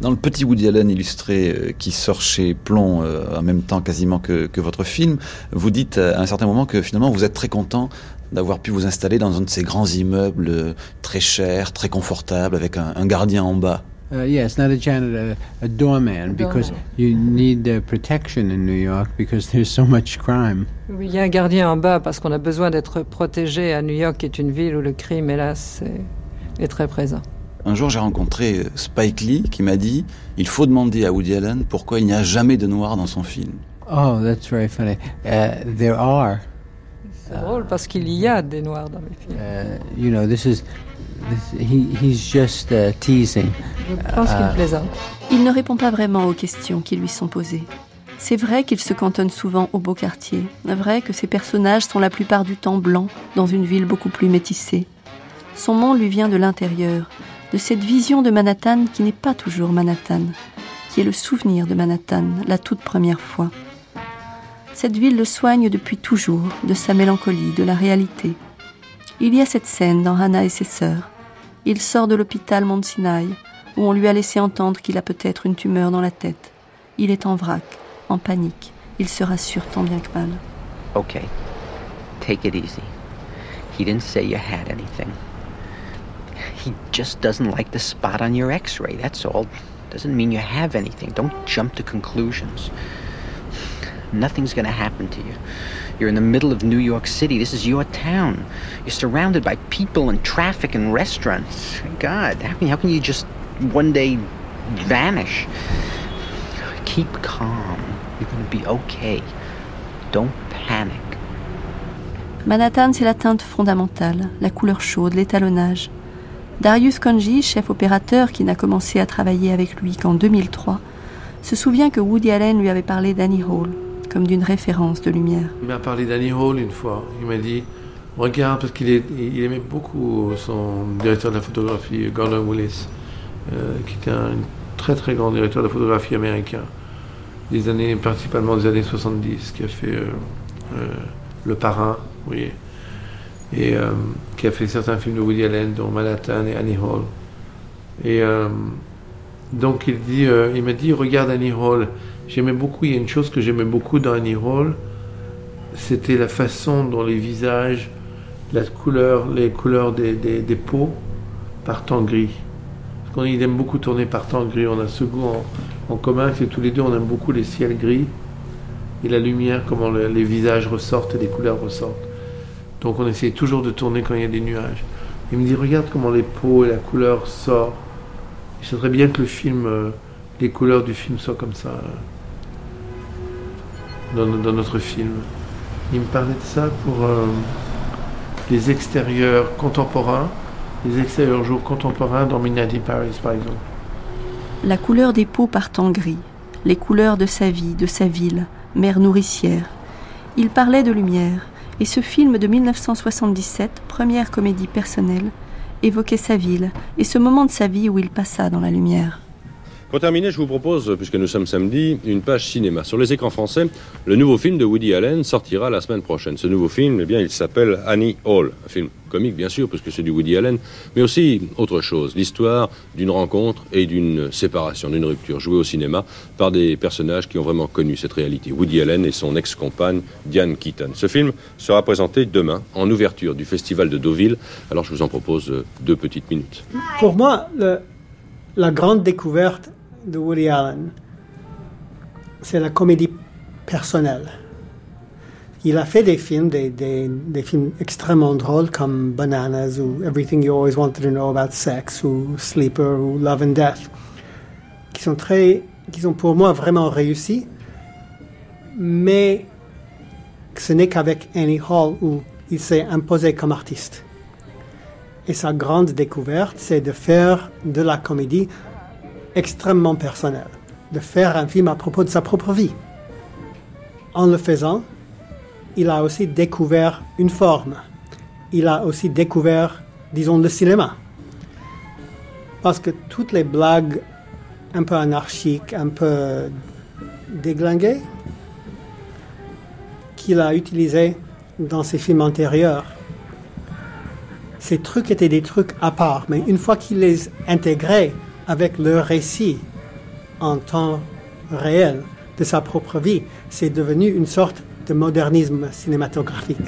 Dans le petit Woody Allen illustré euh, qui sort chez Plomb euh, en même temps quasiment que, que votre film, vous dites euh, à un certain moment que finalement vous êtes très content d'avoir pu vous installer dans un de ces grands immeubles euh, très chers, très confortables, avec un, un gardien en bas. Uh, yes, not a janitor, a, a doorman, because you need uh, protection in New York because there's so much crime. Oui, il y a un gardien en bas parce qu'on a besoin d'être protégé à New York, qui est une ville où le crime, hélas, est, est très présent. Un jour, j'ai rencontré euh, Spike Lee qui m'a dit il faut demander à Woody Allen pourquoi il n'y a jamais de noir dans son film. Oh, that's very funny. Uh, there are. C'est drôle parce qu'il y a des noirs dans mes films. Uh, you know, this is. This, he, he's just uh, teasing. Je pense qu'il Uh, plaisante. Il ne répond pas vraiment aux questions qui lui sont posées. C'est vrai qu'il se cantonne souvent au beau quartier. Vrai que ses personnages sont la plupart du temps blancs dans une ville beaucoup plus métissée. Son monde lui vient de l'intérieur, de cette vision de Manhattan qui n'est pas toujours Manhattan, qui est le souvenir de Manhattan, la toute première fois. Cette ville le soigne depuis toujours de sa mélancolie, de la réalité. Il y a cette scène dans Hannah et ses sœurs. Il sort de l'hôpital Mount Sinai, où on lui a laissé entendre qu'il a peut-être une tumeur dans la tête. Il est en vrac, en panique. Il se rassure tant bien que mal. Okay. Take it easy. He didn't say you had anything. He just doesn't like the spot on your x ray, that's all. Doesn't mean you have anything. Don't jump to conclusions. Nothing's gonna happen to you. You're in the middle of New York City. This is your town. You're surrounded by people and traffic and restaurants. God, how can, how can you just one day vanish? Keep calm. You're gonna be okay. Don't panic. Manhattan, c'est la teinte fondamentale, la couleur chaude, l'étalonnage. Darius Konji, chef opérateur qui n'a commencé à travailler avec lui qu'en 2003, se souvient que Woody Allen lui avait parlé d'Annie Hall comme d'une référence de lumière. Il m'a parlé d'Annie Hall une fois. Il m'a dit Regarde, parce qu'il aimait beaucoup son directeur de la photographie, Gordon Willis, euh, qui était un très très grand directeur de la photographie américain, des années, principalement des années 70, qui a fait euh, euh, Le Parrain, vous voyez, et qui a fait certains films de Woody Allen, dont Manhattan et Annie Hall. Et donc il, il m'a dit Regarde Annie Hall. J'aimais beaucoup, il y a une chose que j'aimais beaucoup dans Annie Hall, c'était la façon dont les visages la couleur, les couleurs des, des, pots partent en gris. Parce qu'on aime beaucoup tourner par temps gris. On a ce goût en, en commun, c'est tous les deux, on aime beaucoup les ciels gris et la lumière, comment le- les visages ressortent et les couleurs ressortent. Donc on essaie toujours de tourner quand il y a des nuages. Il me dit, regarde comment les peaux et la couleur sortent. J'aimerais bien que le film, euh, les couleurs du film soient comme ça euh, dans, notre film. Il me parlait de ça pour euh, les extérieurs contemporains, les extérieurs jours contemporains dans Midnight in Paris par exemple. La couleur des peaux part en gris, les couleurs de sa vie, de sa ville, mère nourricière. Il parlait de lumière, et ce film de 1977, première comédie personnelle, évoquait sa ville et ce moment de sa vie où il passa dans la lumière. Pour terminer, je vous propose, puisque nous sommes samedi, une page cinéma. Sur les écrans français, le nouveau film de Woody Allen sortira la semaine prochaine. Ce nouveau film, eh bien, il s'appelle Annie Hall. Un film comique, bien sûr, puisque c'est du Woody Allen, mais aussi autre chose. L'histoire d'une rencontre et d'une séparation, d'une rupture, jouée au cinéma par des personnages qui ont vraiment connu cette réalité. Woody Allen et son ex-compagne Diane Keaton. Ce film sera présenté demain en ouverture du Festival de Deauville. Alors, je vous en propose euh, deux petites minutes. Pour moi, la grande découverte de Woody Allen, c'est la comédie personnelle. Il a fait des films, des, films extrêmement drôles comme Bananas ou Everything You Always Wanted to Know About Sex ou Sleeper ou Love and Death, qui sont très, qui sont pour moi vraiment réussis, mais ce n'est qu'avec Annie Hall où il s'est imposé comme artiste. Et sa grande découverte, c'est de faire de la comédie extrêmement personnelle, de faire un film à propos de sa propre vie. En le faisant, il a aussi découvert une forme. Il a aussi découvert, disons, le cinéma. Parce que toutes les blagues un peu anarchiques, un peu déglinguées, qu'il a utilisées dans ses films antérieurs, ces trucs étaient des trucs à part, mais une fois qu'il les intégrait avec le récit en temps réel de sa propre vie, c'est devenu une sorte de modernisme cinématographique.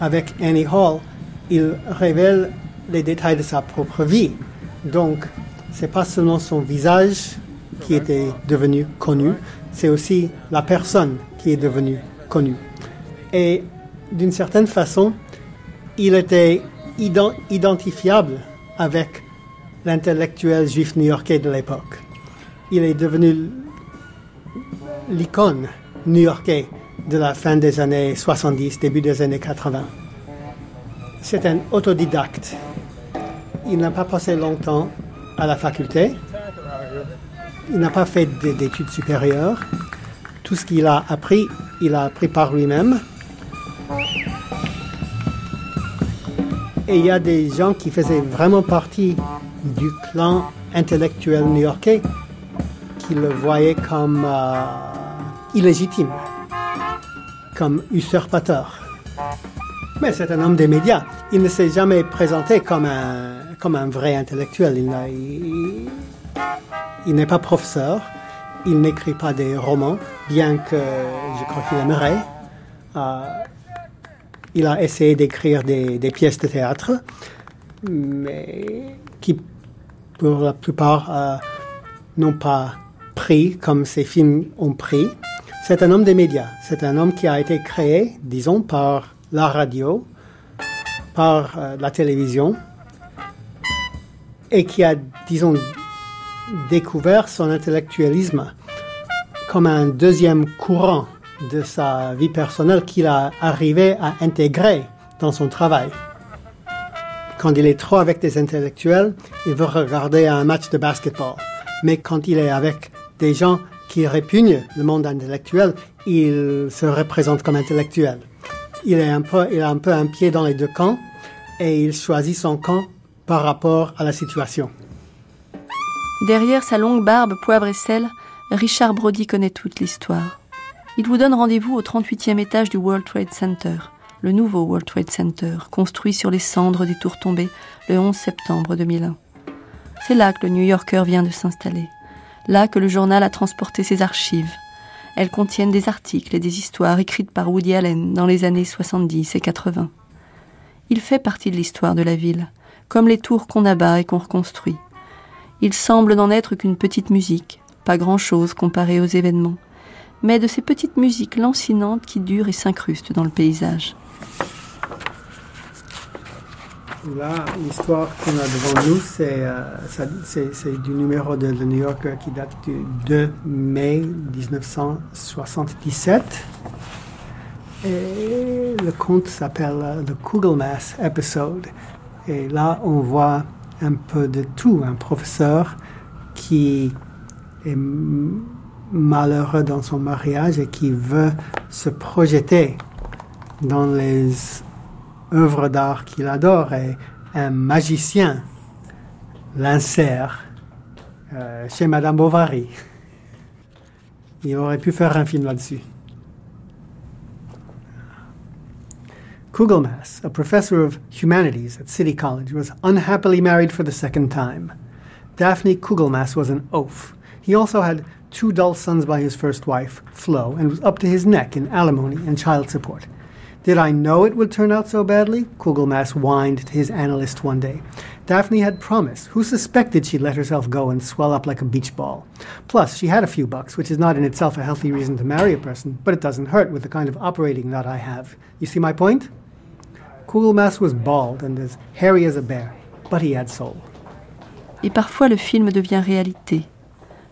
Avec Annie Hall, il révèle les détails de sa propre vie. Donc, c'est pas seulement son visage qui était devenu connu, c'est aussi la personne qui est devenue connue. Et d'une certaine façon, il était ident- identifiable avec l'intellectuel juif new-yorkais de l'époque. Il est devenu l'icône new-yorkais de la fin des années 70, début des années 80. C'est un autodidacte. Il n'a pas passé longtemps à la faculté. Il n'a pas fait d'études supérieures. Tout ce qu'il a appris, il a appris par lui-même. Et il y a des gens qui faisaient vraiment partie du clan intellectuel new-yorkais qui le voyaient comme euh, illégitime, comme usurpateur. Mais c'est un homme des médias. Il ne s'est jamais présenté comme un, comme un vrai intellectuel. Il, n'est pas professeur. Il n'écrit pas des romans, bien que je crois qu'il aimerait. Euh, il a essayé d'écrire des, pièces de théâtre, mais qui, pour la plupart, euh, n'ont pas pris comme ces films ont pris. C'est un homme des médias. C'est un homme qui a été créé, disons, par la radio, par euh, la télévision, et qui a, disons, découvert son intellectualisme comme un deuxième courant de sa vie personnelle qu'il a arrivé à intégrer dans son travail. Quand il est trop avec des intellectuels, il veut regarder un match de basketball. Mais quand il est avec des gens qui répugnent le monde intellectuel, il se représente comme intellectuel. Il, est un peu, il a un peu un pied dans les deux camps et il choisit son camp par rapport à la situation. Derrière sa longue barbe poivre et sel, Richard Brody connaît toute l'histoire. Il vous donne rendez-vous au 38e étage du World Trade Center, le nouveau World Trade Center, construit sur les cendres des tours tombées le 11 septembre 2001. C'est là que le New Yorker vient de s'installer, là que le journal a transporté ses archives. Elles contiennent des articles et des histoires écrites par Woody Allen dans les années 70 et 80. Il fait partie de l'histoire de la ville, comme les tours qu'on abat et qu'on reconstruit. Il semble n'en être qu'une petite musique, pas grand-chose comparé aux événements, mais de ces petites musiques lancinantes qui durent et s'incrustent dans le paysage. Là, l'histoire qu'on a devant nous, c'est euh, du numéro de The New Yorker qui date du 2 mai 1977. Et le conte s'appelle The Kugelmass Episode. Et là, on voit un peu de tout. Un professeur qui est malheureux dans son mariage et qui veut se projeter dans les œuvres d'art qu'il adore et un magicien l'insère euh, chez Madame Bovary. Il aurait pu faire un film là-dessus. Kugelmass, a professor of humanities at City College, was unhappily married for the second time. Daphne Kugelmass was an oaf. He also had two dull sons by his first wife, Flo, and was up to his neck in alimony and child support. Did I know it would turn out so badly? Kugelmass whined to his analyst one day. Daphne had promised. Who suspected she'd let herself go and swell up like a beach ball? Plus, she had a few bucks, which is not in itself a healthy reason to marry a person, but it doesn't hurt with the kind of operating that I have. You see my point? Kugelmass was bald and as hairy as a bear, but he had soul. Et parfois le film devient réalité.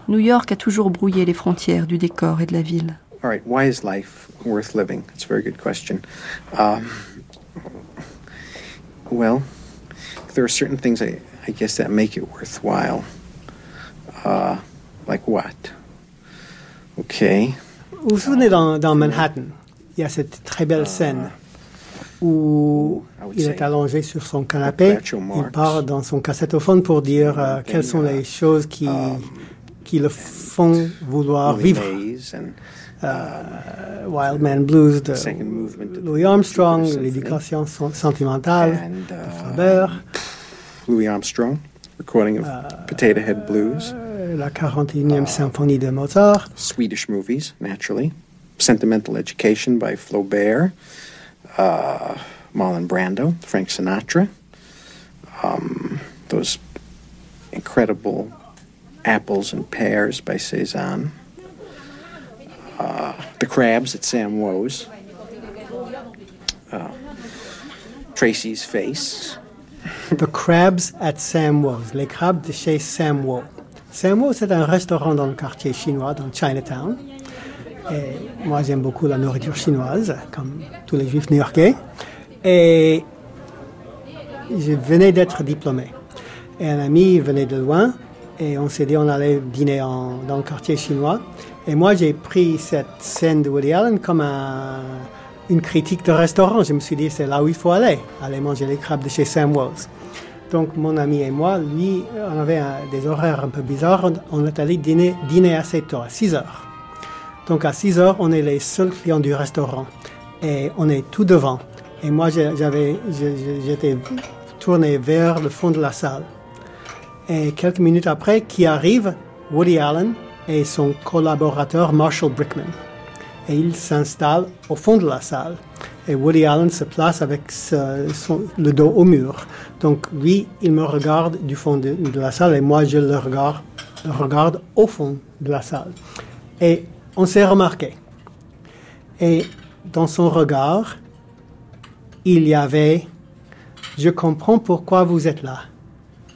New York a toujours brouillé les frontières du décor et de la ville. All right, why is life worth living? It's a very good question. Um, well, there are certain things I, I guess that make it worthwhile. Uh, like what? Okay. Vous vous souvenez dans, dans Manhattan, il y a cette très belle scène où il est allongé sur son canapé, il part dans son cassettophone pour dire euh, quelles sont les choses qui, qui le font vouloir vivre. Uh, Wild Man Blues de Louis Armstrong, l'éducation sentimentale de uh, Flaubert. Louis Armstrong, recording of uh, Potato Head Blues. La 41e symphonie de Mozart. Swedish movies, naturally. Sentimental Education by Flaubert. Uh, Marlon Brando, Frank Sinatra. Um, those incredible apples and pears by Cezanne. Uh, the Crabs at Sam Woe's, uh, Tracy's Face. The Crabs at Sam Woe's, les crabes de chez Sam Woe. Sam Woe, c'est un restaurant dans le quartier chinois, dans Chinatown. Et moi, j'aime beaucoup la nourriture chinoise, comme tous les juifs new-yorkais. Et je venais d'être diplômé. Et un ami venait de loin, et on s'est dit on allait dîner dans le quartier chinois. Et moi, j'ai pris cette scène de Woody Allen comme une critique de restaurant. Je me suis dit, c'est là où il faut aller, aller manger les crabes de chez Sam Wells. Donc, mon ami et moi, lui, on avait des horaires un peu bizarres. On est allé dîner, dîner assez tôt, à 6 heures. Donc, à 6 heures, on est les seuls clients du restaurant. Et on est tout devant. Et moi, j'avais, j'étais tourné vers le fond de la salle. Et quelques minutes après, qui arrive Woody Allen et son collaborateur Marshall Brickman. Et ils s'installent au fond de la salle. Et Woody Allen se place avec le dos au mur. Donc lui, il me regarde du fond de, la salle et moi, je le regarde, le regarde au fond de la salle. Et on s'est remarqué. Et dans son regard, il y avait, je comprends pourquoi vous êtes là.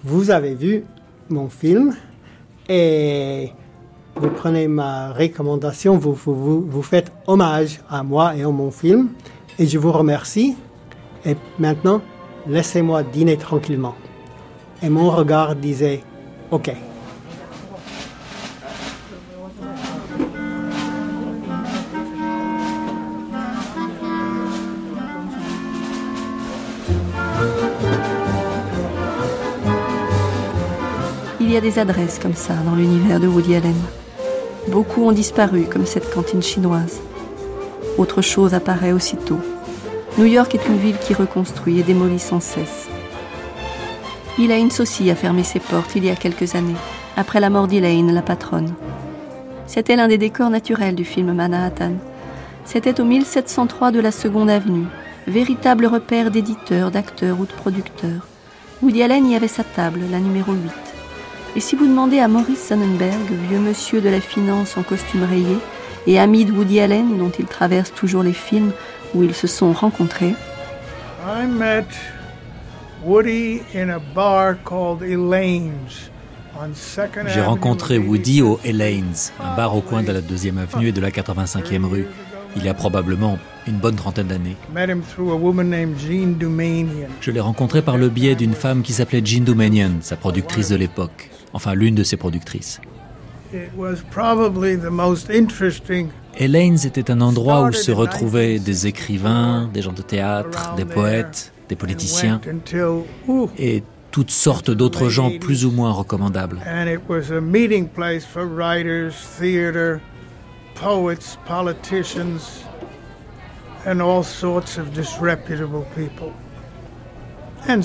Vous avez vu mon film et vous prenez ma recommandation, vous, vous, vous, faites hommage à moi et à mon film, et je vous remercie. Et maintenant, laissez-moi dîner tranquillement. Et mon regard disait, OK. Des adresses comme ça dans l'univers de Woody Allen. Beaucoup ont disparu, comme cette cantine chinoise. Autre chose apparaît aussitôt. New York est une ville qui reconstruit et démolit sans cesse. Il a a fermé ses portes il y a quelques années, après la mort d'Elaine, la patronne. C'était l'un des décors naturels du film Manhattan. C'était au 1703 de la Seconde Avenue, véritable repère d'éditeurs, d'acteurs ou de producteurs. Woody Allen y avait sa table, la numéro 8. Et si vous demandez à Maurice Sonnenberg, vieux monsieur de la finance en costume rayé, et ami de Woody Allen, dont il traverse toujours les films où ils se sont rencontrés, I met Woody in a bar called Elaine's on Second J'ai rencontré Woody au Elaine's, un bar au coin de la deuxième avenue et de la 85e rue, il y a probablement une bonne trentaine d'années. Met him through a woman named Jean Doumanian. Je l'ai rencontré par le biais d'une femme qui s'appelait Jean Doumanian, sa productrice de l'époque. Enfin, l'une de ses productrices. It was probably the most interesting Elaine's était un endroit où se retrouvaient des écrivains, des gens de théâtre, des poètes, des politiciens et toutes sortes d'autres gens plus ou moins recommandables. and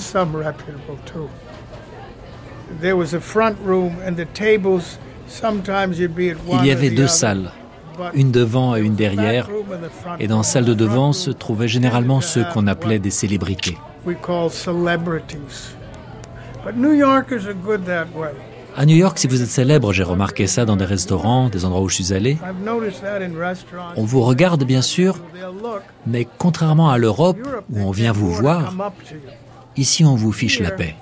Il y avait deux salles, une devant et une derrière, et dans room. celle de devant se trouvaient généralement ceux qu'on appelait des célébrités. À New York, si vous êtes célèbre, j'ai remarqué ça dans des restaurants, des endroits où je suis allé, on vous regarde bien sûr, mais contrairement à l'Europe, où on vient vous voir, ici on vous fiche la paix.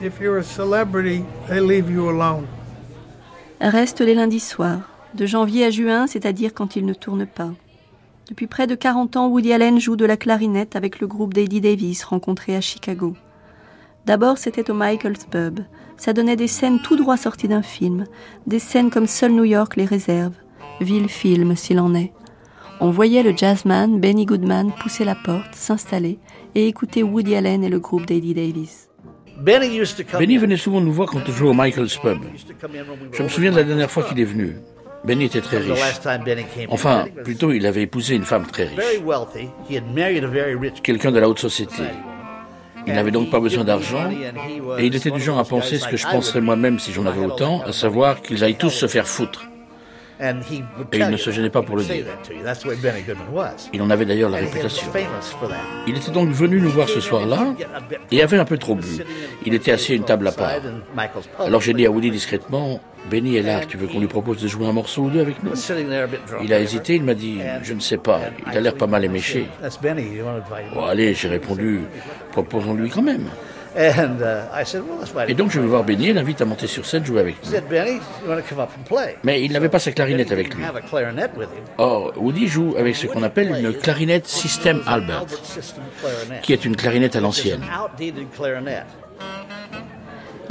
If you're a celebrity, they leave you alone. Reste les lundis soirs, de janvier à juin, c'est-à-dire quand il ne tourne pas. Depuis près de 40 ans, Woody Allen joue de la clarinette avec le groupe d'Eddie Davis rencontré à Chicago. D'abord, c'était au Michael's Pub. Ça donnait des scènes tout droit sorties d'un film, des scènes comme seul New York les réserve, ville film s'il en est. On voyait le jazzman Benny Goodman pousser la porte, s'installer et écouter Woody Allen et le groupe d'Eddie Davis. Benny venait souvent nous voir quand on jouait au Michael's Pub. Je me souviens de la dernière fois qu'il est venu. Benny était très riche. Enfin, plutôt, il avait épousé une femme très riche. Quelqu'un de la haute société. Il n'avait donc pas besoin d'argent, et il était du genre à penser ce que je penserais moi-même si j'en avais autant, à savoir qu'ils aillent tous se faire foutre. Et il ne se gênait pas pour le dire. Il en avait d'ailleurs la réputation. Il était donc venu nous voir ce soir-là et avait un peu trop bu. Il était assis à une table à part. Alors j'ai dit à Woody discrètement, Benny est là, tu veux qu'on lui propose de jouer un morceau ou deux avec nous? Il a hésité, il m'a dit, je ne sais pas, il a l'air pas mal éméché. Bon allez, j'ai répondu, proposons-lui quand même. Et donc je vais voir Benny et l'invite à monter sur scène jouer avec nous. Mais il n'avait pas sa clarinette avec lui. Or, Woody joue avec ce qu'on appelle une clarinette System Albert, qui est une clarinette à l'ancienne.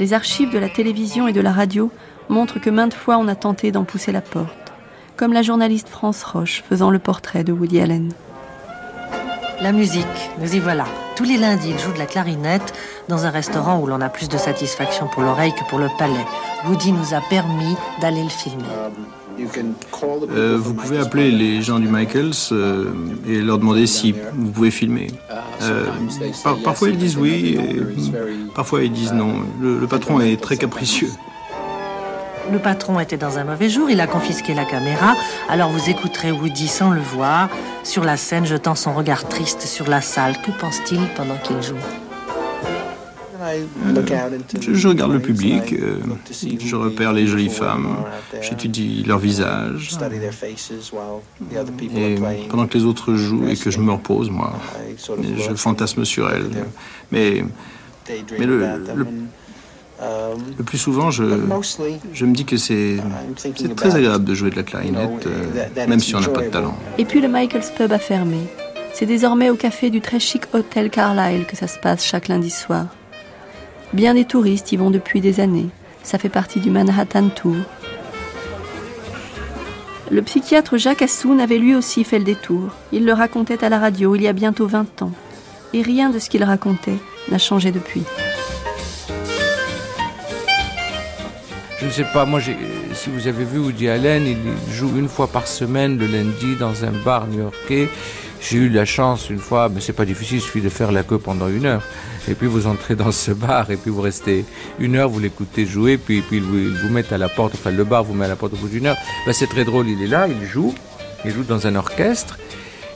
Les archives de la télévision et de la radio montrent que maintes fois on a tenté d'en pousser la porte, comme la journaliste France Roche faisant le portrait de Woody Allen. La musique, nous y voilà. Tous les lundis, il joue de la clarinette dans un restaurant où l'on a plus de satisfaction pour l'oreille que pour le palais. Woody nous a permis d'aller le filmer. Euh, vous pouvez appeler les gens du Michaels euh, et leur demander si vous pouvez filmer. Euh, par- parfois ils disent oui, et parfois ils disent non. Le, le patron est très capricieux. Le patron était dans un mauvais jour, il a confisqué la caméra, alors vous écouterez Woody sans le voir, sur la scène jetant son regard triste sur la salle. Que pense-t-il pendant qu'il joue? Je, regarde le public, euh, je repère les jolies femmes, j'étudie leur visage. Et pendant que les autres jouent et que je me repose, moi, je fantasme sur elles. Mais, mais le, le plus souvent, je, je me dis que c'est c'est très agréable de jouer de la clarinette, euh, même si on n'a pas de talent. Et puis le Michael's Pub a fermé. C'est désormais au café du très chic hôtel Carlyle que ça se passe chaque lundi soir. Bien des touristes y vont depuis des années. Ça fait partie du Manhattan Tour. Le psychiatre Jacques Assoun avait lui aussi fait le détour. Il le racontait à la radio il y a bientôt 20 ans. Et rien de ce qu'il racontait n'a changé depuis. Je ne sais pas, moi, si vous avez vu Woody Allen, il joue une fois par semaine le lundi dans un bar new-yorkais. J'ai eu la chance une fois, mais c'est pas difficile, il suffit de faire la queue pendant une heure. Et puis vous entrez dans ce bar et puis vous restez une heure, vous l'écoutez jouer, puis, puis vous, ils vous mettent à la porte, enfin le bar vous met à la porte au bout d'une heure. Ben, c'est très drôle, il est là, il joue, il joue dans un orchestre.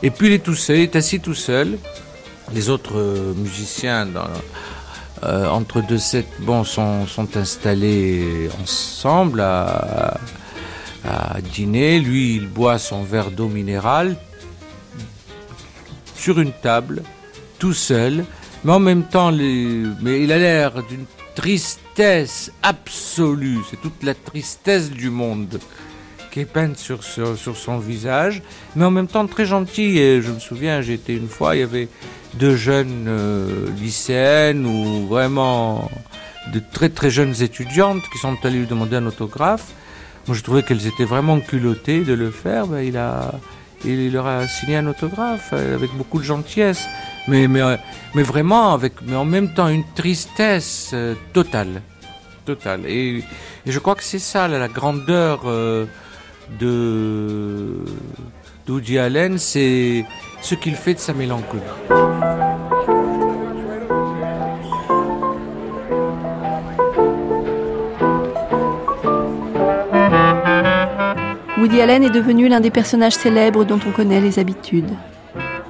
Et puis il est tout seul, il est assis tout seul. les autres musiciens dans, entre deux sets bon, sont, sont installés ensemble à, dîner. Lui, il boit son verre d'eau minérale sur une table, tout seul, mais en même temps, mais il a l'air d'une tristesse absolue. C'est toute la tristesse du monde qui est peinte sur, sur, son visage, mais en même temps très gentil. Et je me souviens, j'étais une fois, il y avait deux jeunes euh, lycéennes ou vraiment de très très jeunes étudiantes qui sont allées lui demander un autographe. Moi, je trouvais qu'elles étaient vraiment culottées de le faire. Ben, il, a, il leur a signé un autographe euh, avec beaucoup de gentillesse, mais, mais, euh, mais vraiment, avec, mais en même temps, une tristesse totale. totale. Et, je crois que c'est ça, la grandeur de d'Woody Allen, c'est ce qu'il fait de sa mélancolie. Woody Allen est devenu l'un des personnages célèbres dont on connaît les habitudes.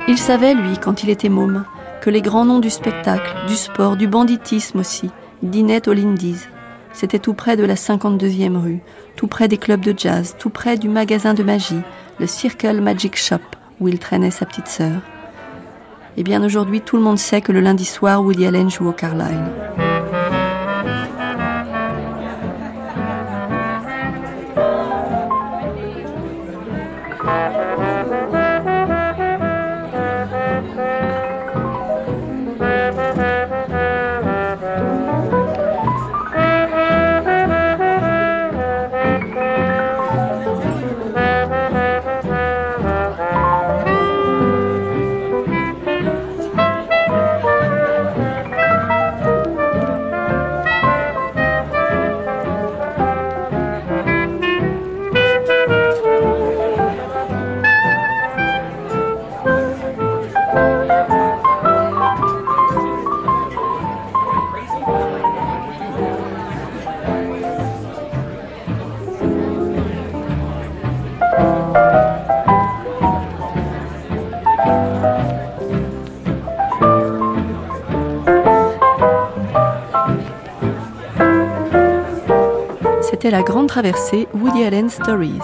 Il savait, lui, quand il était môme, que les grands noms du spectacle, du sport, du banditisme aussi, dînaient aux Lindy's. C'était tout près de la 52e rue, tout près des clubs de jazz, tout près du magasin de magie, le Circle Magic Shop, où il traînait sa petite sœur. Eh bien aujourd'hui, tout le monde sait que le lundi soir, Woody Allen joue au La grande traversée Woody Allen Stories,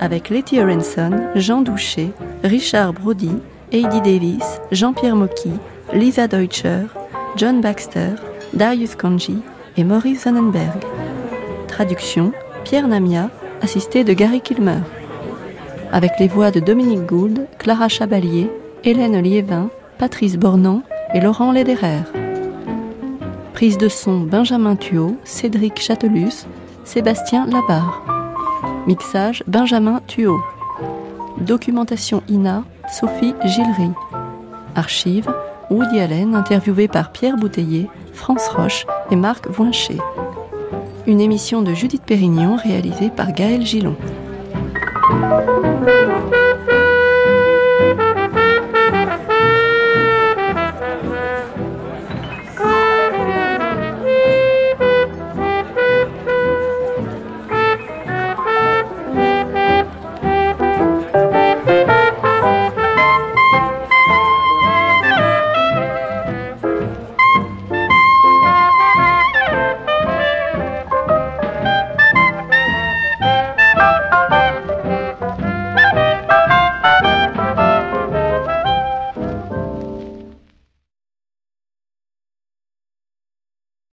avec Letty Aronson, Jean Doucher, Richard Brody, Heidi Davis, Jean-Pierre Mocky, Lisa Deutscher, John Baxter, Darius Kanji et Maurice Sonnenberg. Traduction Pierre Namia, assisté de Gary Kilmer. Avec les voix de Dominique Gould, Clara Chabalier, Hélène Liévin, Patrice Bornand et Laurent Lederer. Prise de son Benjamin Thuot, Cédric Chatelus, Sébastien Labarre. Mixage Benjamin Thuot. Documentation INA Sophie Gillery. Archives Woody Allen interviewé par Pierre Bouteiller, France Roche et Marc Voincher. Une émission de Judith Pérignon réalisée par Gaël Gillon.